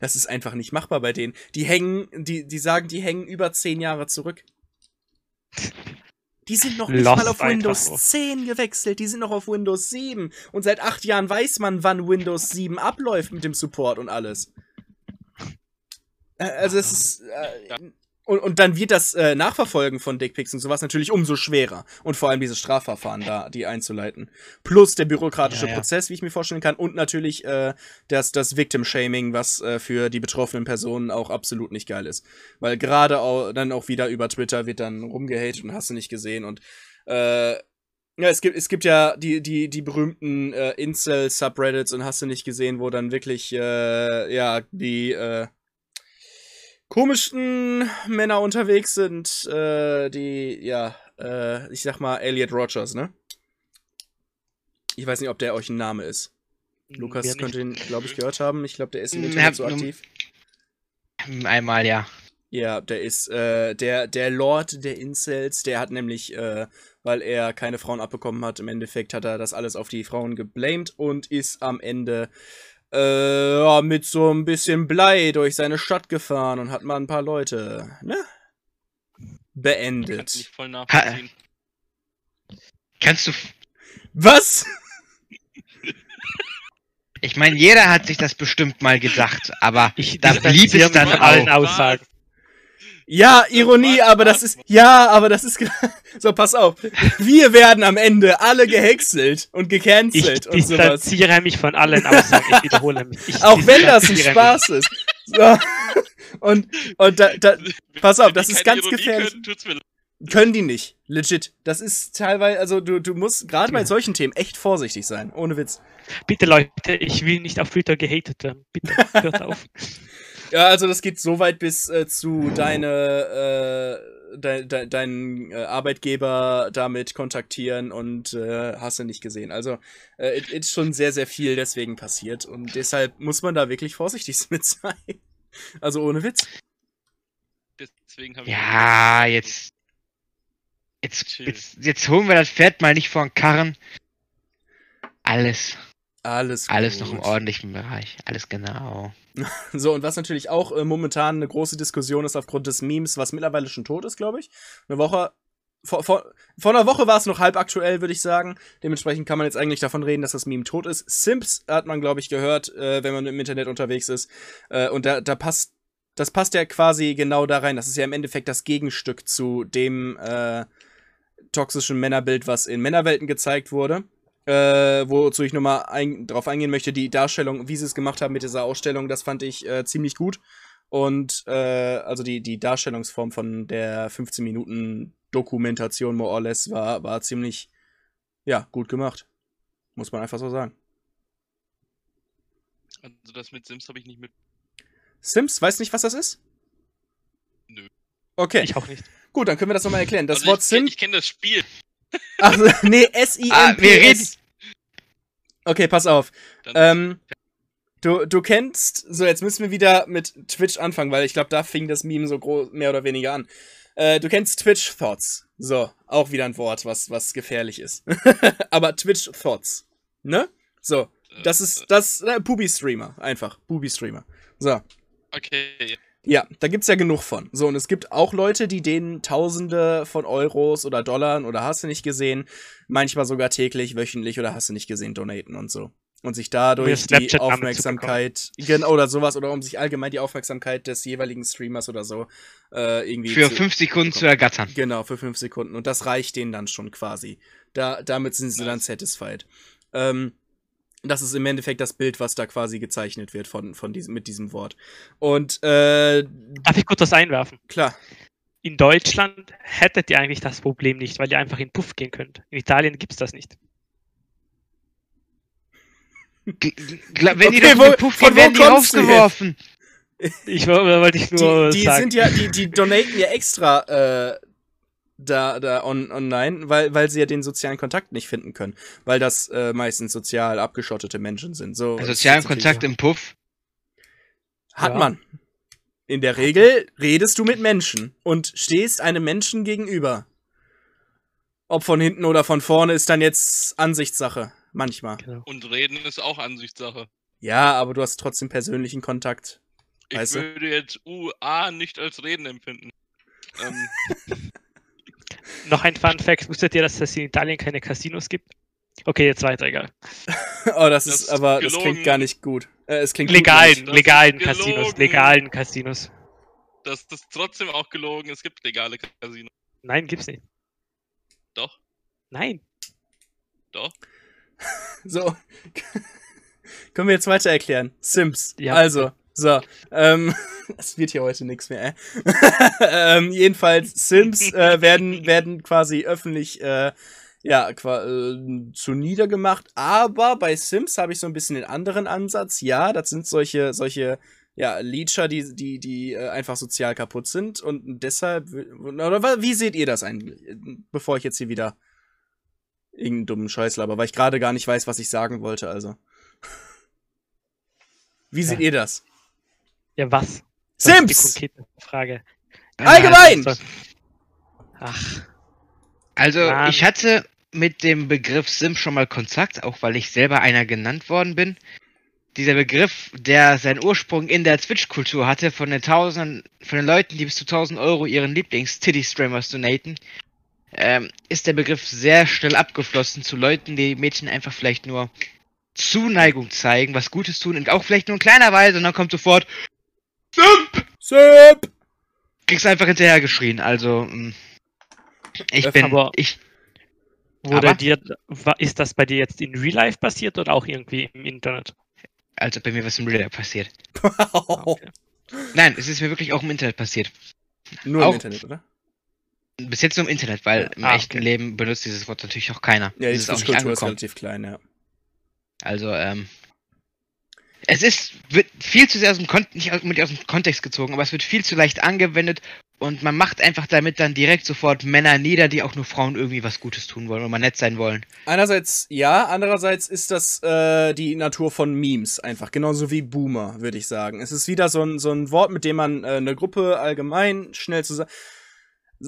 Das ist einfach nicht machbar bei denen. Die hängen, die, die sagen, die hängen über zehn Jahre zurück. Die sind noch nicht Lost mal auf Windows nur. 10 gewechselt, die sind noch auf Windows 7. Und seit acht Jahren weiß man, wann Windows 7 abläuft mit dem Support und alles. Also es ist. Äh. Und, und dann wird das äh, Nachverfolgen von Dickpics und sowas natürlich umso schwerer. Und vor allem diese Strafverfahren da, die einzuleiten. Plus der bürokratische Ja, ja. Prozess, wie ich mir vorstellen kann. Und natürlich äh, das, das Victim-Shaming, was äh, für die betroffenen Personen auch absolut nicht geil ist. Weil gerade au dann auch wieder über Twitter wird dann rumgehatet und hast du nicht gesehen. Und äh, ja, es gibt, es gibt ja die, die, die berühmten äh, Incel-Subreddits und hast du nicht gesehen, wo dann wirklich, äh, ja, die äh, komischen Männer unterwegs sind, äh, die, ja, äh, ich sag mal, Elliot Rogers, ne? Ich weiß nicht, ob der euch ein Name ist. Lukas Mir nicht. könnte ihn, glaube ich, gehört haben. Ich glaube, der ist im Hm, Internet so aktiv. Einmal, ja. Ja, der ist äh, der der Lord der Incels, der hat nämlich, äh, weil er keine Frauen abbekommen hat, im Endeffekt hat er das alles auf die Frauen geblamed und ist am Ende äh, mit so ein bisschen Blei durch seine Stadt gefahren und hat mal ein paar Leute, ne? Ich Beendet. nicht voll nachvollziehen. Kannst du. Was? Ich meine, jeder hat sich das bestimmt mal gedacht, aber Ich da blieb es dann auch. Aussagen. Ja, Ironie, aber das ist ja, aber das ist so. Pass auf, wir werden am Ende alle gehäckselt und Ich gecancelt und sowas. distanziere mich von allen Aussagen. Ich wiederhole mich. Ich Auch wenn das ein Spaß ist. So. Und, und da, da, pass auf, das ist ganz Ironie gefährlich. Können, die nicht. Legit. Das ist teilweise, also du, du musst gerade bei solchen Themen echt vorsichtig sein. Ohne Witz. Bitte Leute, ich will nicht auf Twitter gehatet werden. Bitte, hört auf. Ja, also das geht so weit bis äh, zu deine, äh, de, de, deinen äh, Arbeitgeber damit kontaktieren und äh, hast du nicht gesehen. Also äh, ist schon sehr, sehr viel deswegen passiert und deshalb muss man da wirklich vorsichtig mit sein. Also ohne Witz. Deswegen habe ich. Ja, jetzt. Jetzt, jetzt, jetzt holen wir das Pferd mal nicht vor den Karren. Alles, Alles alles noch im ordentlichen Bereich. Alles genau. So, und was natürlich auch äh, momentan eine große Diskussion ist aufgrund des Memes, was mittlerweile schon tot ist, glaube ich. Eine Woche. Vor, vor, vor einer Woche war es noch halb aktuell, würde ich sagen. Dementsprechend kann man jetzt eigentlich davon reden, dass das Meme tot ist. Sims hat man, glaube ich, gehört, äh, wenn man im Internet unterwegs ist. Äh, und da, da passt. Das passt ja quasi genau da rein. Das ist ja im Endeffekt das Gegenstück zu dem äh, toxischen Männerbild, was in Männerwelten gezeigt wurde. Äh, wozu ich nochmal ein, drauf eingehen möchte, die Darstellung, wie sie es gemacht haben mit dieser Ausstellung, das fand ich äh, ziemlich gut. Und äh, also die, die Darstellungsform von der 15 Minuten Dokumentation more or less war, war ziemlich, ja, gut gemacht. Muss man einfach so sagen. Also das mit Sims habe ich nicht mit. Sims, weißt nicht, was das ist? Nö. Okay, Ich auch nicht. gut, dann können wir das nochmal erklären. Das also Wort ich, kenn- Sim. Ich kenne das Spiel. Ach, nee, S-I-M-P. Ah, wir reden- Okay, pass auf. Ähm, du, du kennst, so jetzt müssen wir wieder mit Twitch anfangen, weil ich glaube, da fing das Meme so groß, mehr oder weniger an. Äh, du kennst Twitch Thoughts. So, auch wieder ein Wort, was, was gefährlich ist. Aber Twitch Thoughts. Ne? So, das ist, das, äh, Bubi-Streamer. Einfach, Bubi-Streamer. So. Okay, ja. Da gibt's ja genug von. So, und es gibt auch Leute, die denen Tausende von Euros oder Dollar oder hast du nicht gesehen, manchmal sogar täglich, wöchentlich oder hast du nicht gesehen, donaten und so. Und sich dadurch die Aufmerksamkeit, genau, oder sowas, oder um sich allgemein die Aufmerksamkeit des jeweiligen Streamers oder so äh, irgendwie Für zu, fünf Sekunden zu ergattern. Genau, für fünf Sekunden. Und das reicht denen dann schon quasi. Da, damit sind sie dann Nice. satisfied. Ähm, das ist im Endeffekt das Bild, was da quasi gezeichnet wird von, von diesem, mit diesem Wort. Und äh, Darf ich kurz was einwerfen? klar, In Deutschland hättet ihr eigentlich das Problem nicht, weil ihr einfach in Puff gehen könnt. In Italien gibt's das nicht. G- Wenn die Okay, doch wo- Puff von gehen, wo werden die kommst du jetzt? rausgeworfen. Ich wo- wollte ich nur die, die sagen. sind ja, die, die donaten ja extra äh, da, da on, online, weil, weil sie ja den sozialen Kontakt nicht finden können. Weil das äh, meistens sozial abgeschottete Menschen sind. So, Sozialen Kontakt im Puff. Hat Ja. man. In der Regel redest du mit Menschen und stehst einem Menschen gegenüber. Ob von hinten oder von vorne ist dann jetzt Ansichtssache. Manchmal. Genau. Und reden ist auch Ansichtssache. Ja, aber du hast trotzdem persönlichen Kontakt. Ich Weißt du? würde jetzt UA nicht als Reden empfinden. Ähm, Noch ein Fun Fact: Wusstet ihr, dass es in Italien keine Casinos gibt? Okay, jetzt weiter, egal. oh, das, Das ist aber, das gelogen. klingt gar nicht gut. Äh, es klingt gut, Legalen, das legalen ist Casinos, gelogen. legalen Casinos. das ist trotzdem auch gelogen. Es gibt legale Casinos. Nein, gibt's nicht. Doch, Nein. doch. So. Können wir jetzt weiter erklären? Sims. Ja. Also, so. Ähm, es wird hier heute nichts mehr, äh. ähm, jedenfalls, Sims äh, werden, werden quasi öffentlich, äh, ja, qua äh, zu niedergemacht. Aber bei Sims habe ich so ein bisschen den anderen Ansatz. Ja, das sind solche, solche, ja, Leecher, die, die, die äh, einfach sozial kaputt sind. Und deshalb, oder wie seht ihr das eigentlich? Bevor ich jetzt hier wieder irgendeinen dummen Scheiß laber, weil ich gerade gar nicht weiß, was ich sagen wollte, also. Wie seht Ja. ihr das? Ja, was? Das Sims! konkrete Frage. Allgemein! Ach, Also, Mann. ich hatte mit dem Begriff Sim schon mal Kontakt, auch weil ich selber einer genannt worden bin. Dieser Begriff, der seinen Ursprung in der Twitch-Kultur hatte, von den Tausenden, von den Leuten, die bis zu 1000 Euro ihren Lieblings-Titty-Streamers donaten, ähm, ist der Begriff sehr schnell abgeflossen zu Leuten, die Mädchen einfach vielleicht nur Zuneigung zeigen, was Gutes tun und auch vielleicht nur in kleiner Weise und dann kommt sofort Simp! Simp! Kriegst einfach hinterher geschrien, also mh, ich Äh, bin, aber- ich, wurde Aber- dir, ist das bei dir jetzt in Real Life passiert oder auch irgendwie im Internet? also bei mir was im Real Life passiert. Okay. Nein, es ist mir wirklich auch im Internet passiert. Nur Auch- im Internet, oder? bis jetzt nur im Internet, weil im Ah, echten okay. Leben benutzt dieses Wort natürlich auch keiner. Ja, die das ist auch nicht angekommen. relativ klein, ja. Also, ähm. Es ist, wird viel zu sehr aus dem, Kon nicht aus, aus dem Kontext gezogen, aber es wird viel zu leicht angewendet und man macht einfach damit dann direkt sofort Männer nieder, die auch nur Frauen irgendwie was Gutes tun wollen und mal nett sein wollen. Einerseits ja, andererseits ist das äh, die Natur von Memes einfach, genauso wie Boomer, würde ich sagen. Es ist wieder so ein, so ein Wort, mit dem man äh, eine Gruppe allgemein schnell zusammen.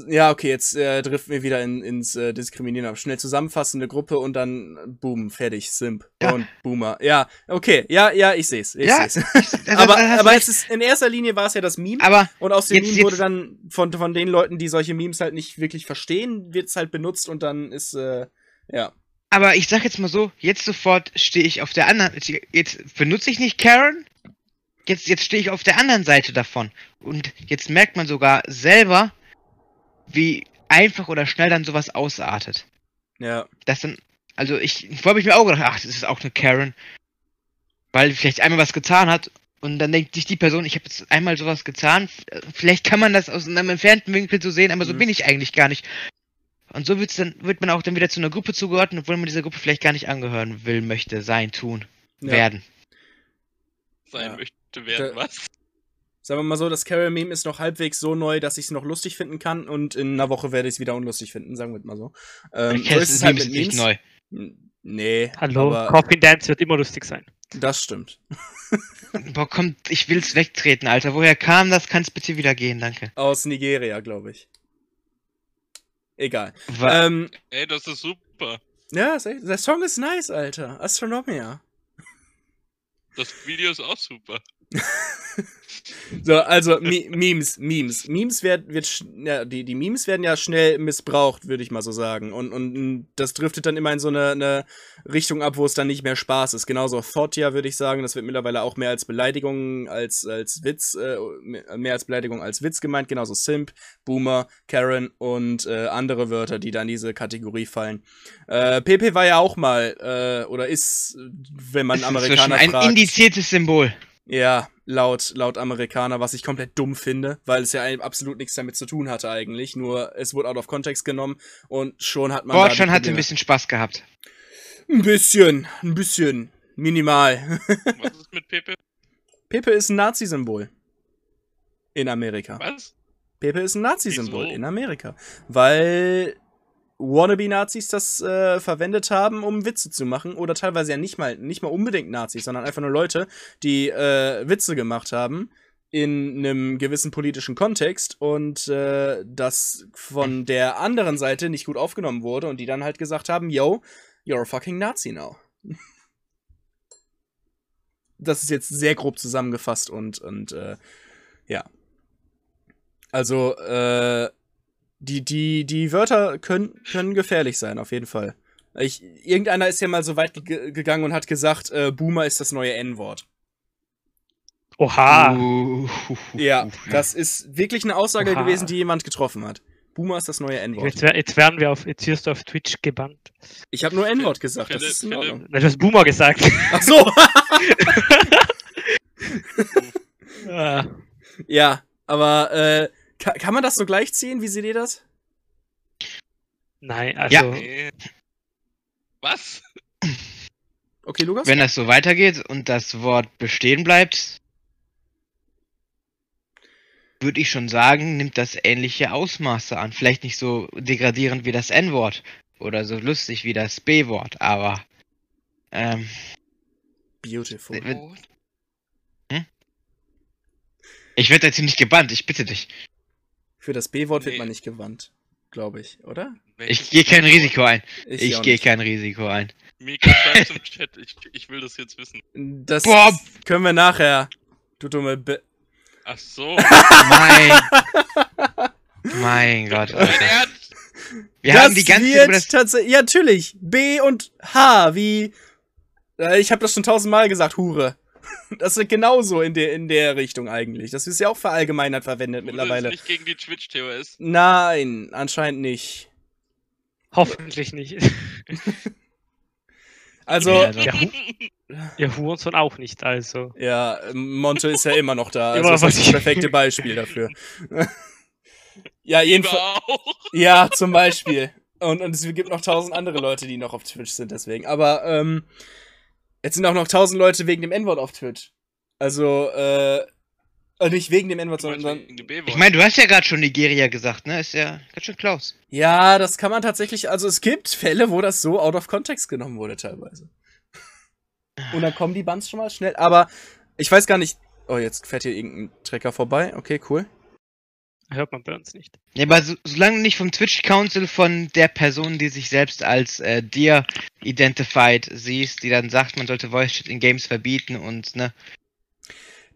Ja, okay, jetzt äh, driften wir wieder in, ins äh, Diskriminieren ab. Schnell zusammenfassen, eine Gruppe und dann boom, fertig, Simp Ja. und Boomer. Ja, okay, ja, ja, ich seh's. Ich Ja, seh's. Also, aber das aber es ist in erster Linie war es ja das Meme. aber Und aus dem Jetzt- Meme jetzt- wurde dann von, von den Leuten, die solche Memes halt nicht wirklich verstehen, wird es halt benutzt und dann ist, äh, ja. Aber ich sag jetzt mal so, jetzt sofort stehe ich auf der anderen. Jetzt benutze ich nicht Karen. Jetzt, jetzt stehe ich auf der anderen Seite davon. Und jetzt merkt man sogar selber, wie einfach oder schnell dann sowas ausartet. Ja. Das dann, also ich, vorher habe ich mir auch gedacht, ach, das ist auch eine Karen. Weil vielleicht einmal was getan hat und dann denkt sich die Person, ich habe jetzt einmal sowas getan, vielleicht kann man das aus einem entfernten Winkel so sehen, aber so Mhm. bin ich eigentlich gar nicht. Und so wird's dann, wird man auch dann wieder zu einer Gruppe zugeordnet, obwohl man dieser Gruppe vielleicht gar nicht angehören will, möchte, sein, tun, ja. werden. Sein Ja. möchte werden, Da- was? Sagen wir mal so, das Carol-Meme ist noch halbwegs so neu, dass ich es noch lustig finden kann und in einer Woche werde ich es wieder unlustig finden, sagen wir mal so. Ähm, so das ist es ist halt nicht Memes. neu. Nee, Hallo, aber Coffin Dance wird immer lustig sein. das stimmt. Boah, kommt, ich will's wegtreten, Alter. Woher kam das? Kann's bitte wieder gehen, danke. Aus Nigeria, glaube ich. Egal. Wa- Ähm, Ey, das ist super. ja, der Song ist nice, Alter. Astronomia. Das Video ist auch super. So, also Mi Memes, Memes. Memes wird, wird ja, die, die Memes werden ja schnell missbraucht, würde ich mal so sagen. Und, und das driftet dann immer in so eine, eine Richtung ab, wo es dann nicht mehr Spaß ist. Genauso Thotia, würde ich sagen. Das wird mittlerweile auch mehr als Beleidigung als, als Witz, äh, mehr als Beleidigung als Witz gemeint. Genauso Simp, Boomer, Karen und äh, andere Wörter, die da in diese Kategorie fallen. Äh, PP war ja auch mal, äh, oder ist, wenn man das ist so Amerikaner ein fragt. indiziertes Symbol. Ja, laut, laut Amerikaner, was ich komplett dumm finde, weil es ja absolut nichts damit zu tun hatte eigentlich. Nur es wurde out of context genommen und schon hat man. Boah, schon hatte ein bisschen Spaß gehabt. Ein bisschen, ein bisschen. Minimal. Was ist mit Pepe? Pepe ist ein Nazi-Symbol. In Amerika. Was? Pepe ist ein Nazi-Symbol in Amerika. Weil Wannabe-Nazis das äh, verwendet haben, um Witze zu machen. Oder teilweise ja nicht mal, nicht mal unbedingt Nazis, sondern einfach nur Leute, die äh, Witze gemacht haben in einem gewissen politischen Kontext und äh, das von der anderen Seite nicht gut aufgenommen wurde und die dann halt gesagt haben, yo, you're a fucking Nazi now. Das ist jetzt sehr grob zusammengefasst und, und äh, ja. Also, äh, die, die, die Wörter können, können gefährlich sein, auf jeden Fall. Ich, irgendeiner ist ja mal so weit ge gegangen und hat gesagt, äh, Boomer ist das neue N-Wort. Oha. Uh, Ja, das ist wirklich eine Aussage Oha. gewesen, die jemand getroffen hat. Boomer ist das neue N-Wort. Jetzt, jetzt werden wir auf, jetzt wirst du auf Twitch gebannt. Ich habe nur N-Wort gesagt, das ist in. Ordnung. Du hast Boomer gesagt. Ach so! Ja, aber äh, kann, kann man das so gleichziehen? Wie seht ihr das? Nein, also. Ja. Nee. Was? Okay, Lukas? Wenn das so weitergeht und das Wort bestehen bleibt, würde ich schon sagen, nimmt das ähnliche Ausmaße an. Vielleicht nicht so degradierend wie das N-Wort oder so lustig wie das B-Wort, aber ähm, Beautiful. Oh, ich werde dazu nicht gebannt, ich bitte dich. Für das B-Wort wird Nee. man nicht gewandt, glaube ich, oder? Ich gehe kein? Risiko ein. auch Ich gehe kein Risiko ein. Mika schreibt im Chat, ich, ich will das jetzt wissen. Das Boah. können wir nachher. Du dumme Be Ach so. Mein, mein Gott. Alter. Ernst? Wir das haben die ganze Zeit wird tatsächlich. Ja, natürlich. B und H, wie. Äh, Ich habe das schon tausendmal gesagt, Hure. Das ist genauso in der, in der Richtung eigentlich. Das ist ja auch verallgemeinert verwendet Wurde mittlerweile. es nicht gegen die Twitch-TOS. Nein, anscheinend nicht. Hoffentlich nicht. Also, Ja, ja, also- Ja, ja, Hurensohn auch nicht, also. Monte ist ja immer noch da. Also Immer das ist das perfekte Beispiel dafür. Ja, jedenfalls. Ja, zum Beispiel. Und, und es gibt noch tausend andere Leute, die noch auf Twitch sind, deswegen. Aber ähm, jetzt sind auch noch tausend Leute wegen dem N-Wort auf Twitch. Also, äh, äh, nicht wegen dem N-Wort, sondern. wegen dem B-Wort. Ich meine, du hast ja gerade schon Nigeria gesagt, ne? Ist ja ganz schön Klaus. Ja, das kann man tatsächlich. Also, es gibt Fälle, wo das so out of context genommen wurde, teilweise. Und dann kommen die Bands schon mal schnell. Aber ich weiß gar nicht. Oh, jetzt fährt hier irgendein Trecker vorbei. Okay, cool. Hört man bei uns nicht. Ja, aber so, solange nicht vom Twitch Council von der Person, die sich selbst als äh, dir identified siehst, die dann sagt, man sollte Voice Chat in Games verbieten und ne.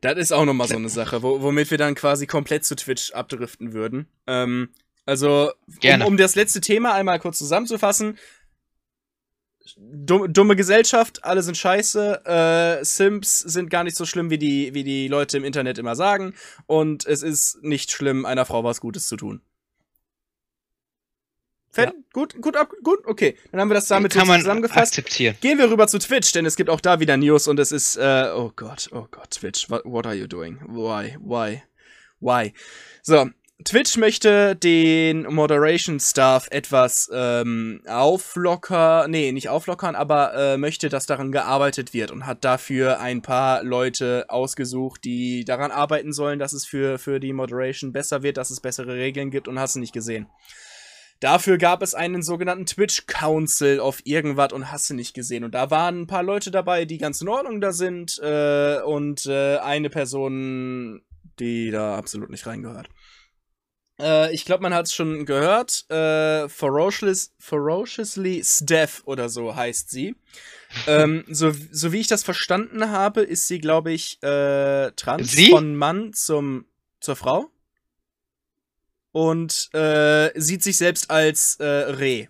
Das ist auch nochmal so eine Sache, wo, womit wir dann quasi komplett zu Twitch abdriften würden. Ähm, also, um, Gerne. um das letzte Thema einmal kurz zusammenzufassen. Dumme, dumme Gesellschaft, alle sind scheiße, äh, Simps sind gar nicht so schlimm, wie die, wie die Leute im Internet immer sagen. Und es ist nicht schlimm, einer Frau was Gutes zu tun. Fan? Gut, gut, ab, gut, okay. Dann haben wir das damit kann man zusammengefasst. akzeptieren. Gehen wir rüber zu Twitch, denn es gibt auch da wieder News und es ist, äh, oh Gott, oh Gott, Twitch, what, what are you doing? Why, why, why? So, Twitch möchte den Moderation Staff etwas ähm, auflockern, nee, nicht auflockern, aber äh, möchte, dass daran gearbeitet wird und hat dafür ein paar Leute ausgesucht, die daran arbeiten sollen, dass es für, für die Moderation besser wird, dass es bessere Regeln gibt und hast du nicht gesehen. Dafür gab es einen sogenannten Twitch Council auf irgendwas und hast du nicht gesehen. Und da waren ein paar Leute dabei, die ganz in Ordnung da sind äh, und äh, eine Person, die da absolut nicht reingehört. Äh, ich glaube, man hat es schon gehört. Äh, Ferocious, Ferociously Steph oder so heißt sie. ähm, so, so wie ich das verstanden habe, ist sie, glaube ich, äh, trans Sie? von Mann zum, zur Frau. Und äh, sieht sich selbst als äh, Reh.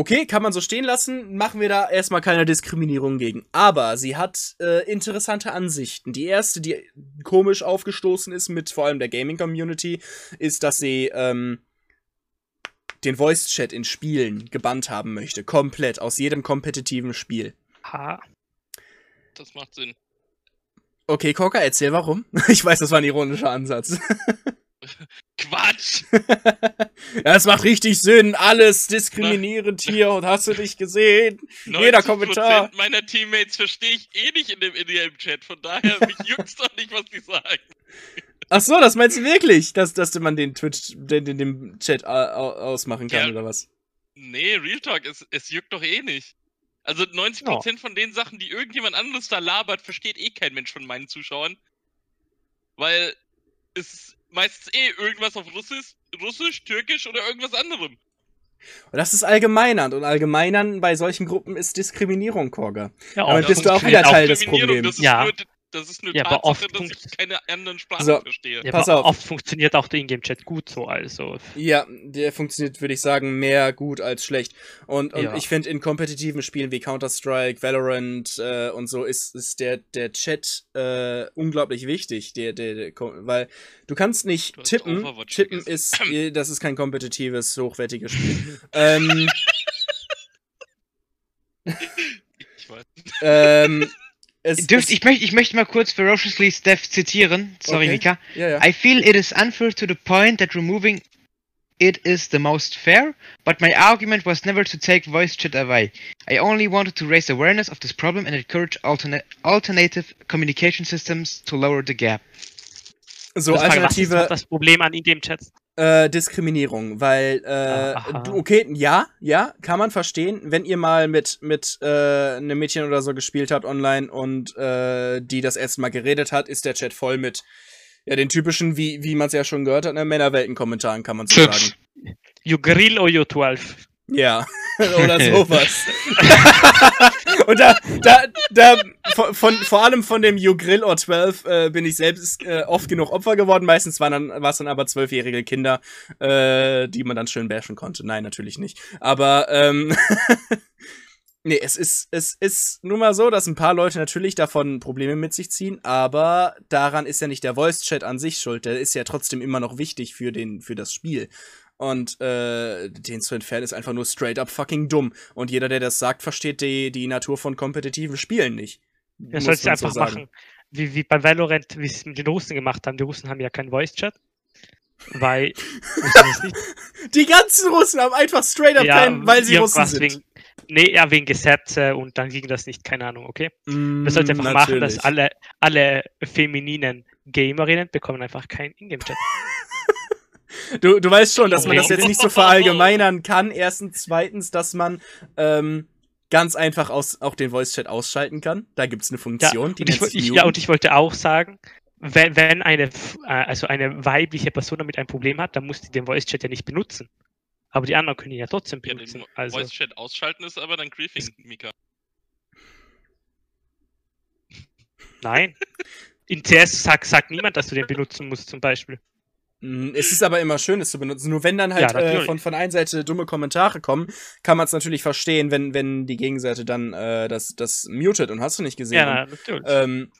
Okay, kann man so stehen lassen, machen wir da erstmal keine Diskriminierung gegen. Aber sie hat äh, interessante Ansichten. Die erste, die komisch aufgestoßen ist mit vor allem der Gaming-Community, ist, dass sie ähm, den Voice-Chat in Spielen gebannt haben möchte. Komplett, aus jedem kompetitiven Spiel. Ha. Das macht Sinn. Okay, Coca, erzähl warum. Ich weiß, das war ein ironischer Ansatz. Quatsch! ja, es macht richtig Sinn. Alles diskriminierend hier und hast du dich gesehen? Jeder 90% Kommentar. meiner Teammates verstehe ich eh nicht in dem IDM-Chat, von daher mich juckt's doch nicht, was die sagen. Ach so, das meinst du wirklich, dass, dass man den Twitch, den, den, den Chat au- au- ausmachen kann Ja. oder was? Nee, Real Talk, es, es juckt doch eh nicht. Also 90% von den Sachen, die irgendjemand anderes da labert, versteht eh kein Mensch von meinen Zuschauern. Weil es meistens eh irgendwas auf Russisch, Russisch, Türkisch oder irgendwas anderem. Und das ist allgemeinernd und allgemeinern bei solchen Gruppen ist Diskriminierung, Korga. Ja, Aber oft bist du auch wieder Teil des Problems. Das ist Ja. nur, das ist nur Ja, aber Tatsache, oft dass ich keine anderen Sprachen So. verstehe. Ja, Pass aber auf. oft funktioniert auch der Ingame-Chat gut so, also. Ja, der funktioniert, würde ich sagen, mehr gut als schlecht. Und, und Ja. ich finde, in kompetitiven Spielen wie Counter-Strike, Valorant äh, und so ist, ist der, der Chat äh, unglaublich wichtig. Der, der, der, weil du kannst nicht Du tippen. Tippen ist, äh, das ist kein kompetitives, hochwertiges Spiel. ähm, Ich weiß. ähm, es, Dürft, es, ich, möchte, ich möchte mal kurz Ferociously Steph zitieren. Sorry, Okay. Mika. ja, ja. I feel it is unfair to the point that removing it is the most fair, but my argument was never to take voice chat away. I only wanted to raise awareness of this problem and encourage alternate, alternative communication systems to lower the gap. so Das, alternative das Problem an Ingame-Chats? Äh, Diskriminierung, weil, äh, du, okay, ja, ja, kann man verstehen, wenn ihr mal mit, mit, äh, einem Mädchen oder so gespielt habt online und, äh, die das erste Mal geredet hat, ist der Chat voll mit, ja, den typischen, wie, wie man es ja schon gehört hat, ne, Männerwelten-Kommentaren, kann man so sagen. You grill or you 12? Ja, oder sowas. und da, da, da, von, von, vor allem von dem You Grill or 12 äh, bin ich selbst äh, oft genug Opfer geworden. Meistens waren dann, war es dann aber zwölfjährige Kinder, äh, die man dann schön bashen konnte. Nein, natürlich nicht. Aber, ähm, nee, es ist, es ist nun mal so, dass ein paar Leute natürlich davon Probleme mit sich ziehen, aber daran ist ja nicht der Voice-Chat an sich schuld. Der ist ja trotzdem immer noch wichtig für den, für das Spiel. Und äh, den zu entfernen ist einfach nur straight up fucking dumm. Und jeder, der das sagt, versteht die, die Natur von kompetitiven Spielen nicht. Er Muss soll es man so einfach sagen. machen, wie, wie bei Valorant, wie es mit den Russen gemacht haben. Die Russen haben ja keinen Voice-Chat. Weil. Die ganzen Russen haben einfach straight up keinen, weil sie Russen sind. Wegen, nee, ja, wegen Gesetze und dann ging das nicht, keine Ahnung, okay? Mm, Wir sollten einfach machen, dass natürlich. alle, alle femininen Gamerinnen bekommen einfach keinen Ingame-Chat. Du, du weißt schon, dass man das jetzt nicht so verallgemeinern kann. Erstens, zweitens, dass man ähm, ganz einfach aus, auch den Voice-Chat ausschalten kann. Da gibt es eine Ja, Funktion, die und ich, ich, ja, und ich wollte auch sagen, wenn, wenn eine, äh, also eine weibliche Person damit ein Problem hat, dann muss die den Voice-Chat ja nicht benutzen. Aber die anderen können ihn ja trotzdem Ja, benutzen. den also, Voice-Chat ausschalten ist aber dann Griefing, Mika. nein. In CS sagt, sagt niemand, dass du den benutzen musst, zum Beispiel. Mm, Es ist aber immer schön, es zu benutzen. Nur wenn dann halt Ja, äh, von, von einer Seite dumme Kommentare kommen, kann man es natürlich verstehen, wenn, wenn die Gegenseite dann äh, das, das mutet und hast du nicht gesehen. Ja, natürlich. ähm,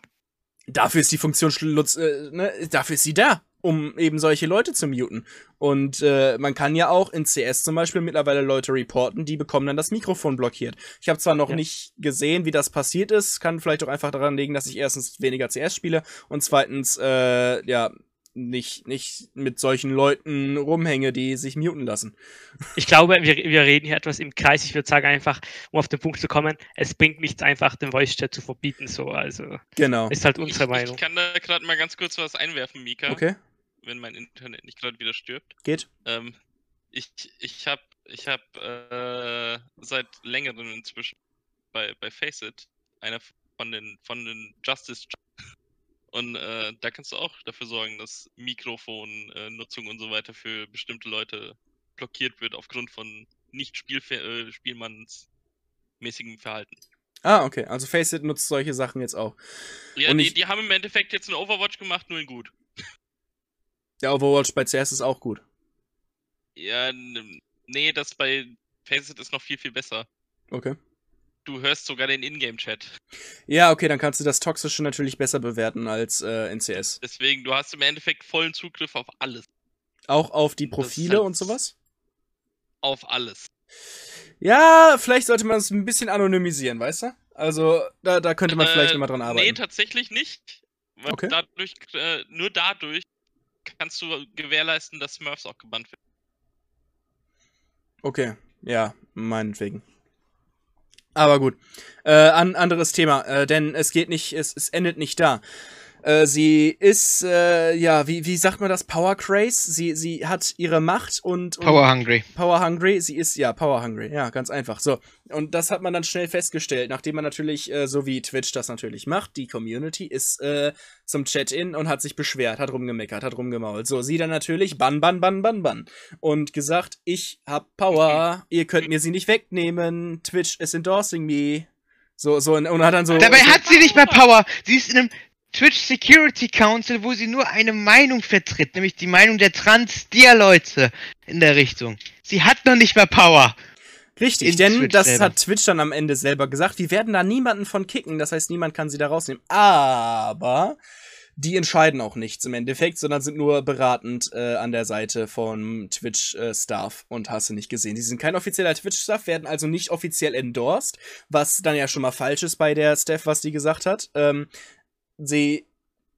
dafür ist die Funktion Schlutz, äh, ne, dafür ist sie da, um eben solche Leute zu muten. Und äh, man kann ja auch in CS zum Beispiel mittlerweile Leute reporten, die bekommen dann das Mikrofon blockiert. Ich habe zwar noch Ja. nicht gesehen, wie das passiert ist, kann vielleicht auch einfach daran liegen, dass ich erstens weniger CS spiele und zweitens, äh, ja, nicht, nicht mit solchen Leuten rumhänge, die sich muten lassen. Ich glaube, wir, wir reden hier etwas im Kreis. Ich würde sagen, einfach, um auf den Punkt zu kommen, es bringt nichts einfach, den Voice-Chat zu verbieten. So, also Genau. ist halt unsere ich, Meinung. Ich kann da gerade mal ganz kurz was einwerfen, Mika, Okay, wenn mein Internet nicht gerade wieder stirbt. geht. Ähm, ich ich habe ich hab, äh, seit längerem inzwischen bei, bei Faceit einer von den, von den Justice und äh, da kannst du auch dafür sorgen, dass Mikrofonnutzung äh, und so weiter für bestimmte Leute blockiert wird aufgrund von nicht äh, spielmannsmäßigem Verhalten. Ah, okay. Also Faceit nutzt solche Sachen jetzt auch. Ja, Und die, ich- die haben im Endeffekt jetzt eine Overwatch gemacht, nur in gut. Der Overwatch bei CS ist auch gut. Ja, nee, das bei Faceit ist noch viel, viel besser. Okay. Du hörst sogar den Ingame-Chat. Ja, okay, dann kannst du das Toxische natürlich besser bewerten als äh, in CS. Deswegen, du hast im Endeffekt vollen Zugriff auf alles. Auch auf die Profile halt- und sowas? Auf alles. Ja, vielleicht sollte man es ein bisschen anonymisieren, weißt du? Also, da, da könnte man vielleicht Äh, nochmal dran Nee, arbeiten. tatsächlich nicht. Weil Okay. dadurch, äh, nur dadurch kannst du gewährleisten, dass Smurfs auch gebannt werden. Okay, ja, meinetwegen. Aber gut. Äh, an, anderes Thema, äh, denn es geht nicht, es, es endet nicht da. Äh, sie ist, äh, ja, wie, wie sagt man das? Power Craze? Sie, sie hat ihre Macht und, und Power Hungry. Power Hungry, sie ist ja Power Hungry, ja, ganz einfach. So, und das hat man dann schnell festgestellt, nachdem man natürlich, äh, so wie Twitch das natürlich macht, die Community ist äh, zum Chat-In und hat sich beschwert, hat rumgemeckert, hat rumgemault. So, sie dann natürlich bann, bann, bann, bann, bann. Und gesagt, ich hab Power, ihr könnt mir sie nicht wegnehmen, Twitch is endorsing me. So, so, und hat dann so. Dabei so, hat sie nicht mal Power. Sie ist in einem Twitch Security Council, wo sie nur eine Meinung vertritt, nämlich die Meinung der Trans-Dia-Leute in der Richtung. Sie hat noch nicht mal Power. Richtig, in denn Twitch das selber. hat Twitch dann am Ende selber gesagt. Wir werden da niemanden von kicken, das heißt, niemand kann sie da rausnehmen. Aber die entscheiden auch nichts im Endeffekt, sondern sind nur beratend äh, an der Seite von Twitch-Staff und hast du nicht gesehen. Die sind kein offizieller Twitch-Staff, werden also nicht offiziell endorsed, was dann ja schon mal falsch ist bei der Steph, was die gesagt hat. Ähm, sie,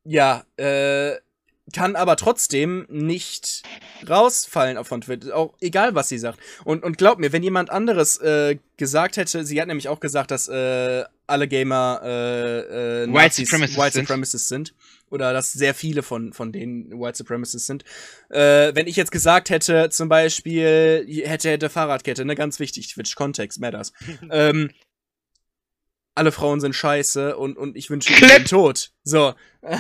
ja, äh, kann aber trotzdem nicht rausfallen von Twitch, auch egal was sie sagt. Und, und glaub mir, wenn jemand anderes äh, gesagt hätte, sie hat nämlich auch gesagt, dass äh, alle Gamer äh, äh, White Nazis, Supremacists White sind. Supremacists sind. Oder dass sehr viele von, von denen White Supremacists sind. Äh, wenn ich jetzt gesagt hätte, zum Beispiel, hätte, hätte Fahrradkette, ne, ganz wichtig, Twitch, Kontext, matters. ähm, alle Frauen sind scheiße und, und ich wünsche ihnen den Tod. So,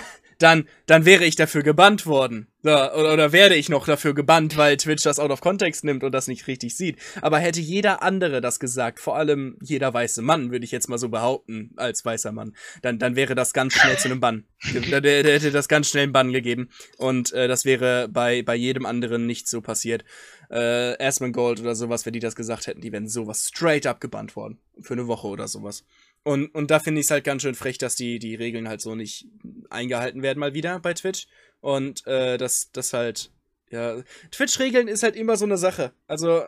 dann, dann wäre ich dafür gebannt worden. So, oder, oder werde ich noch dafür gebannt, weil Twitch das out of context nimmt und das nicht richtig sieht. Aber hätte jeder andere das gesagt, vor allem jeder weiße Mann, würde ich jetzt mal so behaupten, als weißer Mann, dann, dann wäre das ganz schnell zu einem Bann. Der, der, der hätte das ganz schnell einen Bann gegeben. Und äh, das wäre bei, bei jedem anderen nicht so passiert. Äh, Asmon Gold oder sowas, wenn die das gesagt hätten, die wären sowas straight up gebannt worden. Für eine Woche oder sowas. Und, und da finde ich es halt ganz schön frech, dass die, die Regeln halt so nicht eingehalten werden, mal wieder bei Twitch. Und äh, das, das halt, ja. Twitch-Regeln ist halt immer so eine Sache. Also,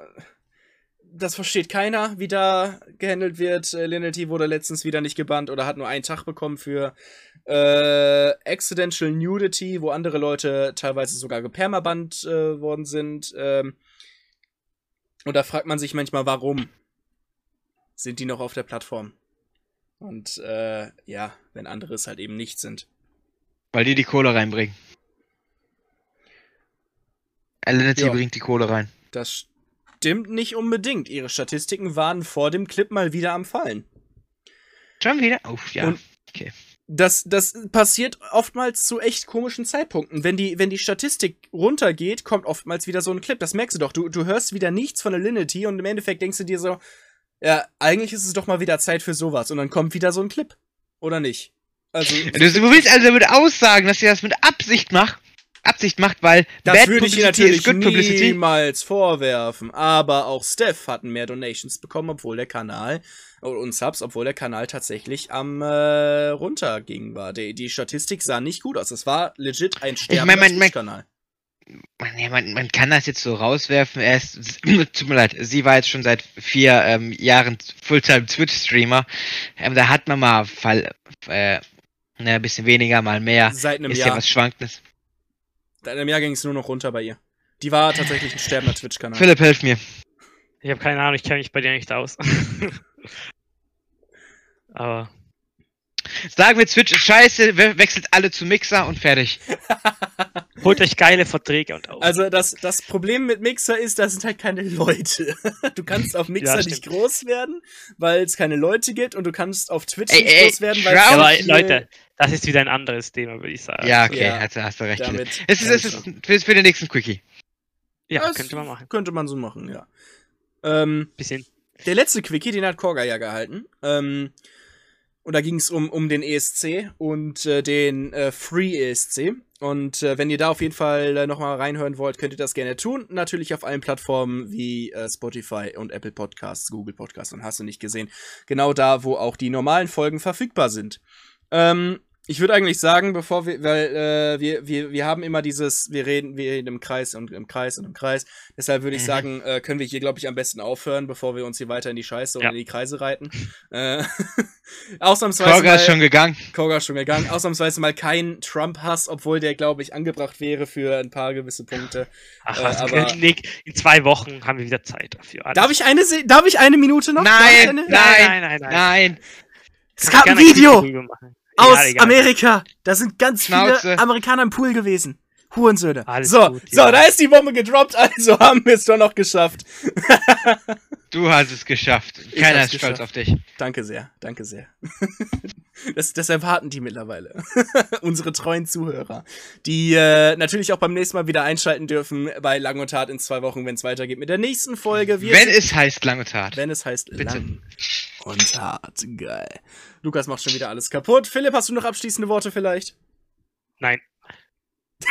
das versteht keiner, wie da gehandelt wird. Äh, Linity wurde letztens wieder nicht gebannt oder hat nur einen Tag bekommen für äh, Accidental Nudity, wo andere Leute teilweise sogar gepermabannt äh, worden sind. Ähm, und da fragt man sich manchmal, warum sind die noch auf der Plattform? Und äh, ja, wenn andere es halt eben nicht sind. Weil die die Kohle reinbringen. Alinity bringt die Kohle rein. Das stimmt nicht unbedingt. Ihre Statistiken waren vor dem Clip mal wieder am Fallen. Schon wieder? Oh, ja. Und- Das, das passiert oftmals zu echt komischen Zeitpunkten. Wenn die, wenn die Statistik runtergeht, kommt oftmals wieder so ein Clip. Das merkst du doch. Du, du hörst wieder nichts von Alinity und im Endeffekt denkst du dir so, ja, eigentlich ist es doch mal wieder Zeit für sowas. Und dann kommt wieder so ein Clip. Oder nicht? Also, Du, du willst also damit aussagen, dass sie das mit Absicht macht, Absicht macht, weil das Bad würde ich ihr natürlich is Good Publicity. niemals vorwerfen. Aber auch Steph hatten mehr Donations bekommen, obwohl der Kanal und Subs, obwohl der Kanal tatsächlich am äh, runterging war. Die, die Statistik sah nicht gut aus. Es war legit ein sterbender mein- mein- Twitch-Kanal. Man, ja, man, man kann das jetzt so rauswerfen. Er ist, tut mir leid, sie war jetzt schon seit vier ähm, Jahren Fulltime Twitch-Streamer. Ähm, da hat man mal Fall, äh, ne, ein bisschen weniger, mal mehr. Seit einem ist ja Jahr. was Schwankendes. Seit einem Jahr ging es nur noch runter bei ihr. Die war tatsächlich ein sterbender Twitch-Kanal. Philipp, hilf mir. Ich habe keine Ahnung, ich kenne mich bei dir nicht aus. Aber Sagen wir, Twitch ist scheiße, we wechselt alle zu Mixer und fertig. holt euch geile Verträge und auf. Also das, das Problem mit Mixer ist, da sind halt keine Leute. Du kannst auf Mixer Ja, nicht groß werden, weil es keine Leute gibt und du kannst auf Twitch Ey, nicht ey, groß werden, weil es aber Leute, das ist wieder ein anderes Thema, würde ich sagen. Ja, okay, Ja. Hast, hast du recht. Damit Es ist, es ist für, für den nächsten Quickie. Ja, Das könnte man machen. Könnte man so machen, ja. Ähm, Bisschen. der letzte Quickie, den hat Korga ja gehalten. Ähm, und da ging es um, um den ESC und äh, den äh, Free ESC. Und äh, wenn ihr da auf jeden Fall äh, nochmal reinhören wollt, könnt ihr das gerne tun. Natürlich auf allen Plattformen wie äh, Spotify und Apple Podcasts, Google Podcasts und hast du nicht gesehen. Genau da, wo auch die normalen Folgen verfügbar sind. Ähm, ich würde eigentlich sagen, bevor wir, weil äh, wir, wir, wir haben immer dieses, wir reden, wir reden im Kreis und im Kreis und im Kreis. Deshalb würde ich Mhm. sagen, äh, können wir hier, glaube ich, am besten aufhören, bevor wir uns hier weiter in die Scheiße und Ja. in die Kreise reiten. äh, ausnahmsweise Korga mal, ist schon gegangen. Koga ist schon gegangen. Ausnahmsweise mal kein Trump-Hass, obwohl der, glaube ich, angebracht wäre für ein paar gewisse Punkte. Ach, Äh, was, aber- Nick, in zwei Wochen haben wir wieder Zeit dafür. Alles Darf ich eine, darf ich eine Minute noch? Nein, eine? nein, nein, nein, nein. Nein. Es gab ein Video. Aus Egal, egal. Amerika. Da sind ganz Schnauze. viele Amerikaner im Pool gewesen. Hurensöhne. Alles so, gut, so, ja. da ist die Bombe gedroppt, also haben wir es doch noch geschafft. Du hast es geschafft. Keiner ist stolz geschafft. auf dich. Danke sehr, danke sehr. das, das erwarten die mittlerweile. Unsere treuen Zuhörer. Die äh, natürlich auch beim nächsten Mal wieder einschalten dürfen bei Lang und Hart in zwei Wochen, wenn es weitergeht mit der nächsten Folge. Wir Wenn es heißt lange Tat. wenn es heißt Bitte. Lang und Hart. Geil. Lukas macht schon wieder alles kaputt. Philipp, hast du noch abschließende Worte vielleicht? Nein.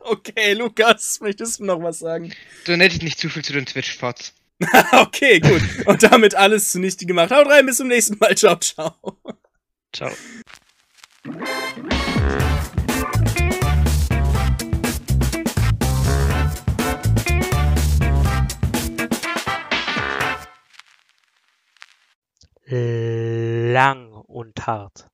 Okay, Lukas, möchtest du noch was sagen? Du nettest nicht zu viel zu den Twitch-Pots. okay, gut. Und damit alles zunichte gemacht. Haut rein, bis zum nächsten Mal. Ciao, ciao. Ciao. Lang und hart.